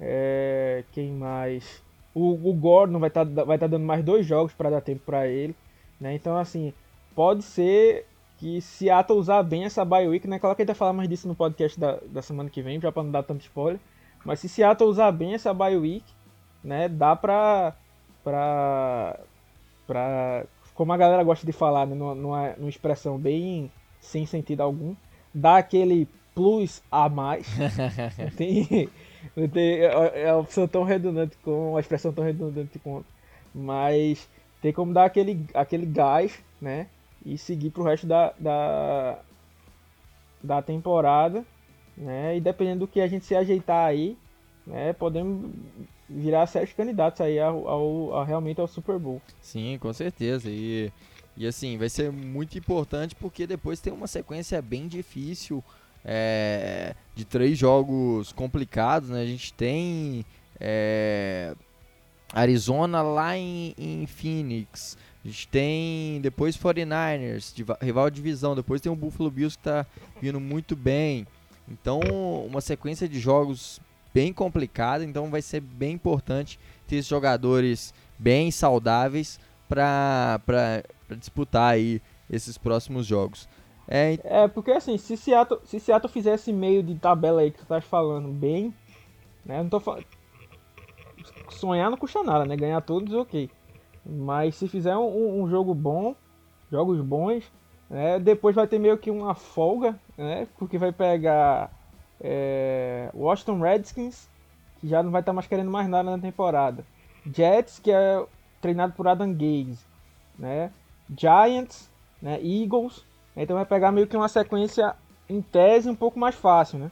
É, quem mais? O, o Gordon vai estar vai tá dando mais dois jogos para dar tempo para ele. Né? Então, assim, pode ser que Seattle usar bem essa bye week, né? Claro que a gente vai falar mais disso no podcast da, da semana que vem, já para não dar tanto spoiler. Mas se Seattle usar bem essa bye week, né? Dá pra. pra. pra como a galera gosta de falar, né, numa, numa, numa expressão bem sem sentido algum, dá aquele plus a mais. [LAUGHS] Tem, não tem, é é uma opção tão redundante com uma expressão tão redundante quanto, mas tem como dar aquele, aquele gás, né, e seguir pro resto da, da, da temporada, né, e dependendo do que a gente se ajeitar aí, né, podemos virar sérios candidatos aí ao, ao, ao- realmente ao Super Bowl. Sim, com certeza. E, e assim, vai ser muito importante porque depois tem uma sequência bem difícil é, de três jogos complicados, né? A gente tem é, Arizona lá em, em Phoenix. A gente tem depois 49ers, de, rival de divisão. Depois tem o Buffalo Bills que tá vindo muito bem. Então, uma sequência de jogos bem complicada. Então, vai ser bem importante ter esses jogadores bem saudáveis para disputar aí esses próximos jogos. É, É, porque assim, se Seattle, se Seattle fizesse meio de tabela aí que tu tá falando bem, né? Não tô falando. Sonhar não custa nada, né? Ganhar todos, ok. Mas se fizer um, um jogo bom, jogos bons, né? Depois vai ter meio que uma folga, né? Porque vai pegar é, Washington Redskins, que já não vai estar mais querendo mais nada na temporada. Jets, que é treinado por Adam Gaze, né? Giants, né? Eagles, então vai pegar meio que uma sequência em tese um pouco mais fácil, né?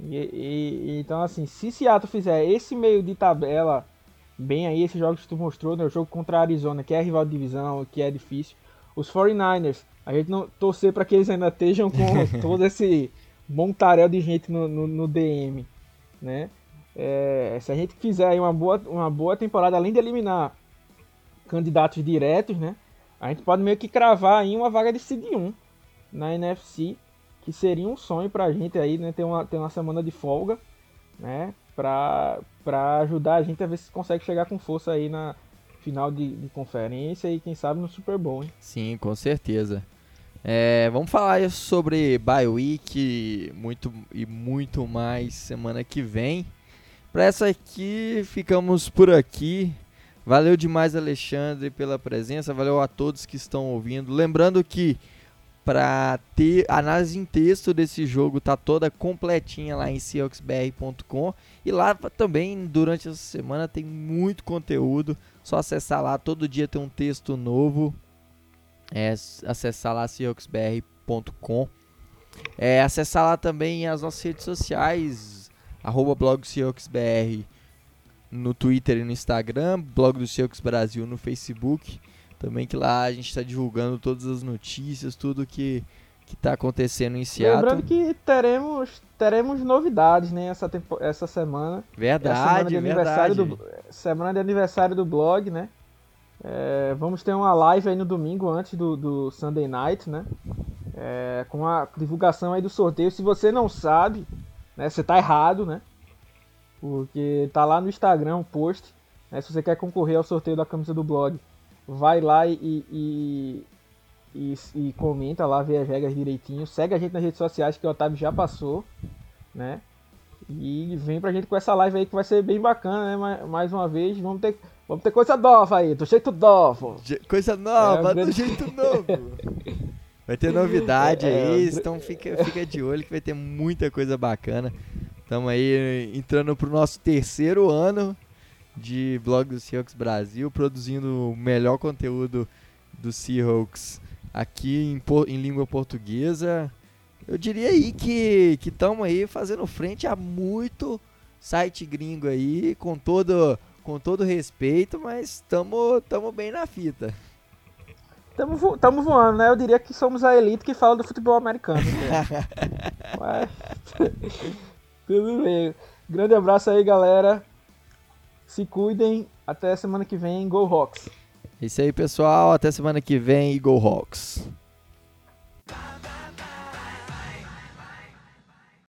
E, e- então assim, se Seattle fizer esse meio de tabela bem aí, esses jogos que tu mostrou, né? O jogo contra a Arizona, que é rival de divisão, que é difícil. Os 49ers, a gente não torcer para que eles ainda estejam com [LAUGHS] todo esse montaréu de gente no, no, no DM, né? É, se a gente fizer aí uma boa, uma boa temporada, além de eliminar candidatos diretos, né? A gente pode meio que cravar aí uma vaga de Seed 1 na NFC, que seria um sonho pra gente aí, né? Ter uma, ter uma semana de folga, né? Pra ajudar a gente a ver se consegue chegar com força aí na final de, de conferência e quem sabe no Super Bowl, hein? Sim, com certeza. É, vamos falar sobre Bye Week muito, e muito mais semana que vem. Para essa aqui, ficamos por aqui. Valeu demais, Alexandre, pela presença. Valeu a todos que estão ouvindo. Lembrando que para ter análise em texto desse jogo tá toda completinha lá em seahawksbr.com e lá também durante essa semana tem muito conteúdo. Só acessar lá, todo dia tem um texto novo é acessar lá seahawksbr.com. É, acessar lá também as nossas redes sociais, arroba no Twitter e no Instagram, blog do Seahawks Brasil no Facebook. Também que lá a gente está divulgando todas as notícias, tudo que que está acontecendo em Seattle. Lembrando que teremos teremos novidades, né, essa tempo, essa semana. Verdade, é semana de verdade. Aniversário do, semana de aniversário do blog, né? É, vamos ter uma live aí no domingo antes do, do Sunday Night, né? É, com a divulgação aí do sorteio. Se você não sabe, né, você tá errado, né? Porque tá lá no Instagram um post. Né, se você quer concorrer ao sorteio da camisa do blog, vai lá e, e, e, e comenta lá, vê as regras direitinho. Segue a gente nas redes sociais que o Otávio já passou, né? E vem pra gente com essa live aí que vai ser bem bacana, né? Mais, uma vez, vamos ter Vamos ter coisa nova aí, do jeito novo. Coisa nova, é, do jeito novo. [LAUGHS] Vai ter novidade é, aí, então fica, fica de olho que vai ter muita coisa bacana. Estamos aí entrando pro nosso terceiro ano de blog do Seahawks Brasil, produzindo o melhor conteúdo do Seahawks aqui em, em língua portuguesa. Eu diria aí que estamos aí fazendo frente a muito site gringo aí, com todo com todo respeito, mas estamos tamo bem na fita. Estamos vo voando, né? Eu diria que somos a elite que fala do futebol americano. [LAUGHS] mas... [LAUGHS] Tudo bem. Grande abraço aí, galera. Se cuidem. Até semana que vem. Go Hawks. É isso aí, pessoal. Até semana que vem Go Hawks.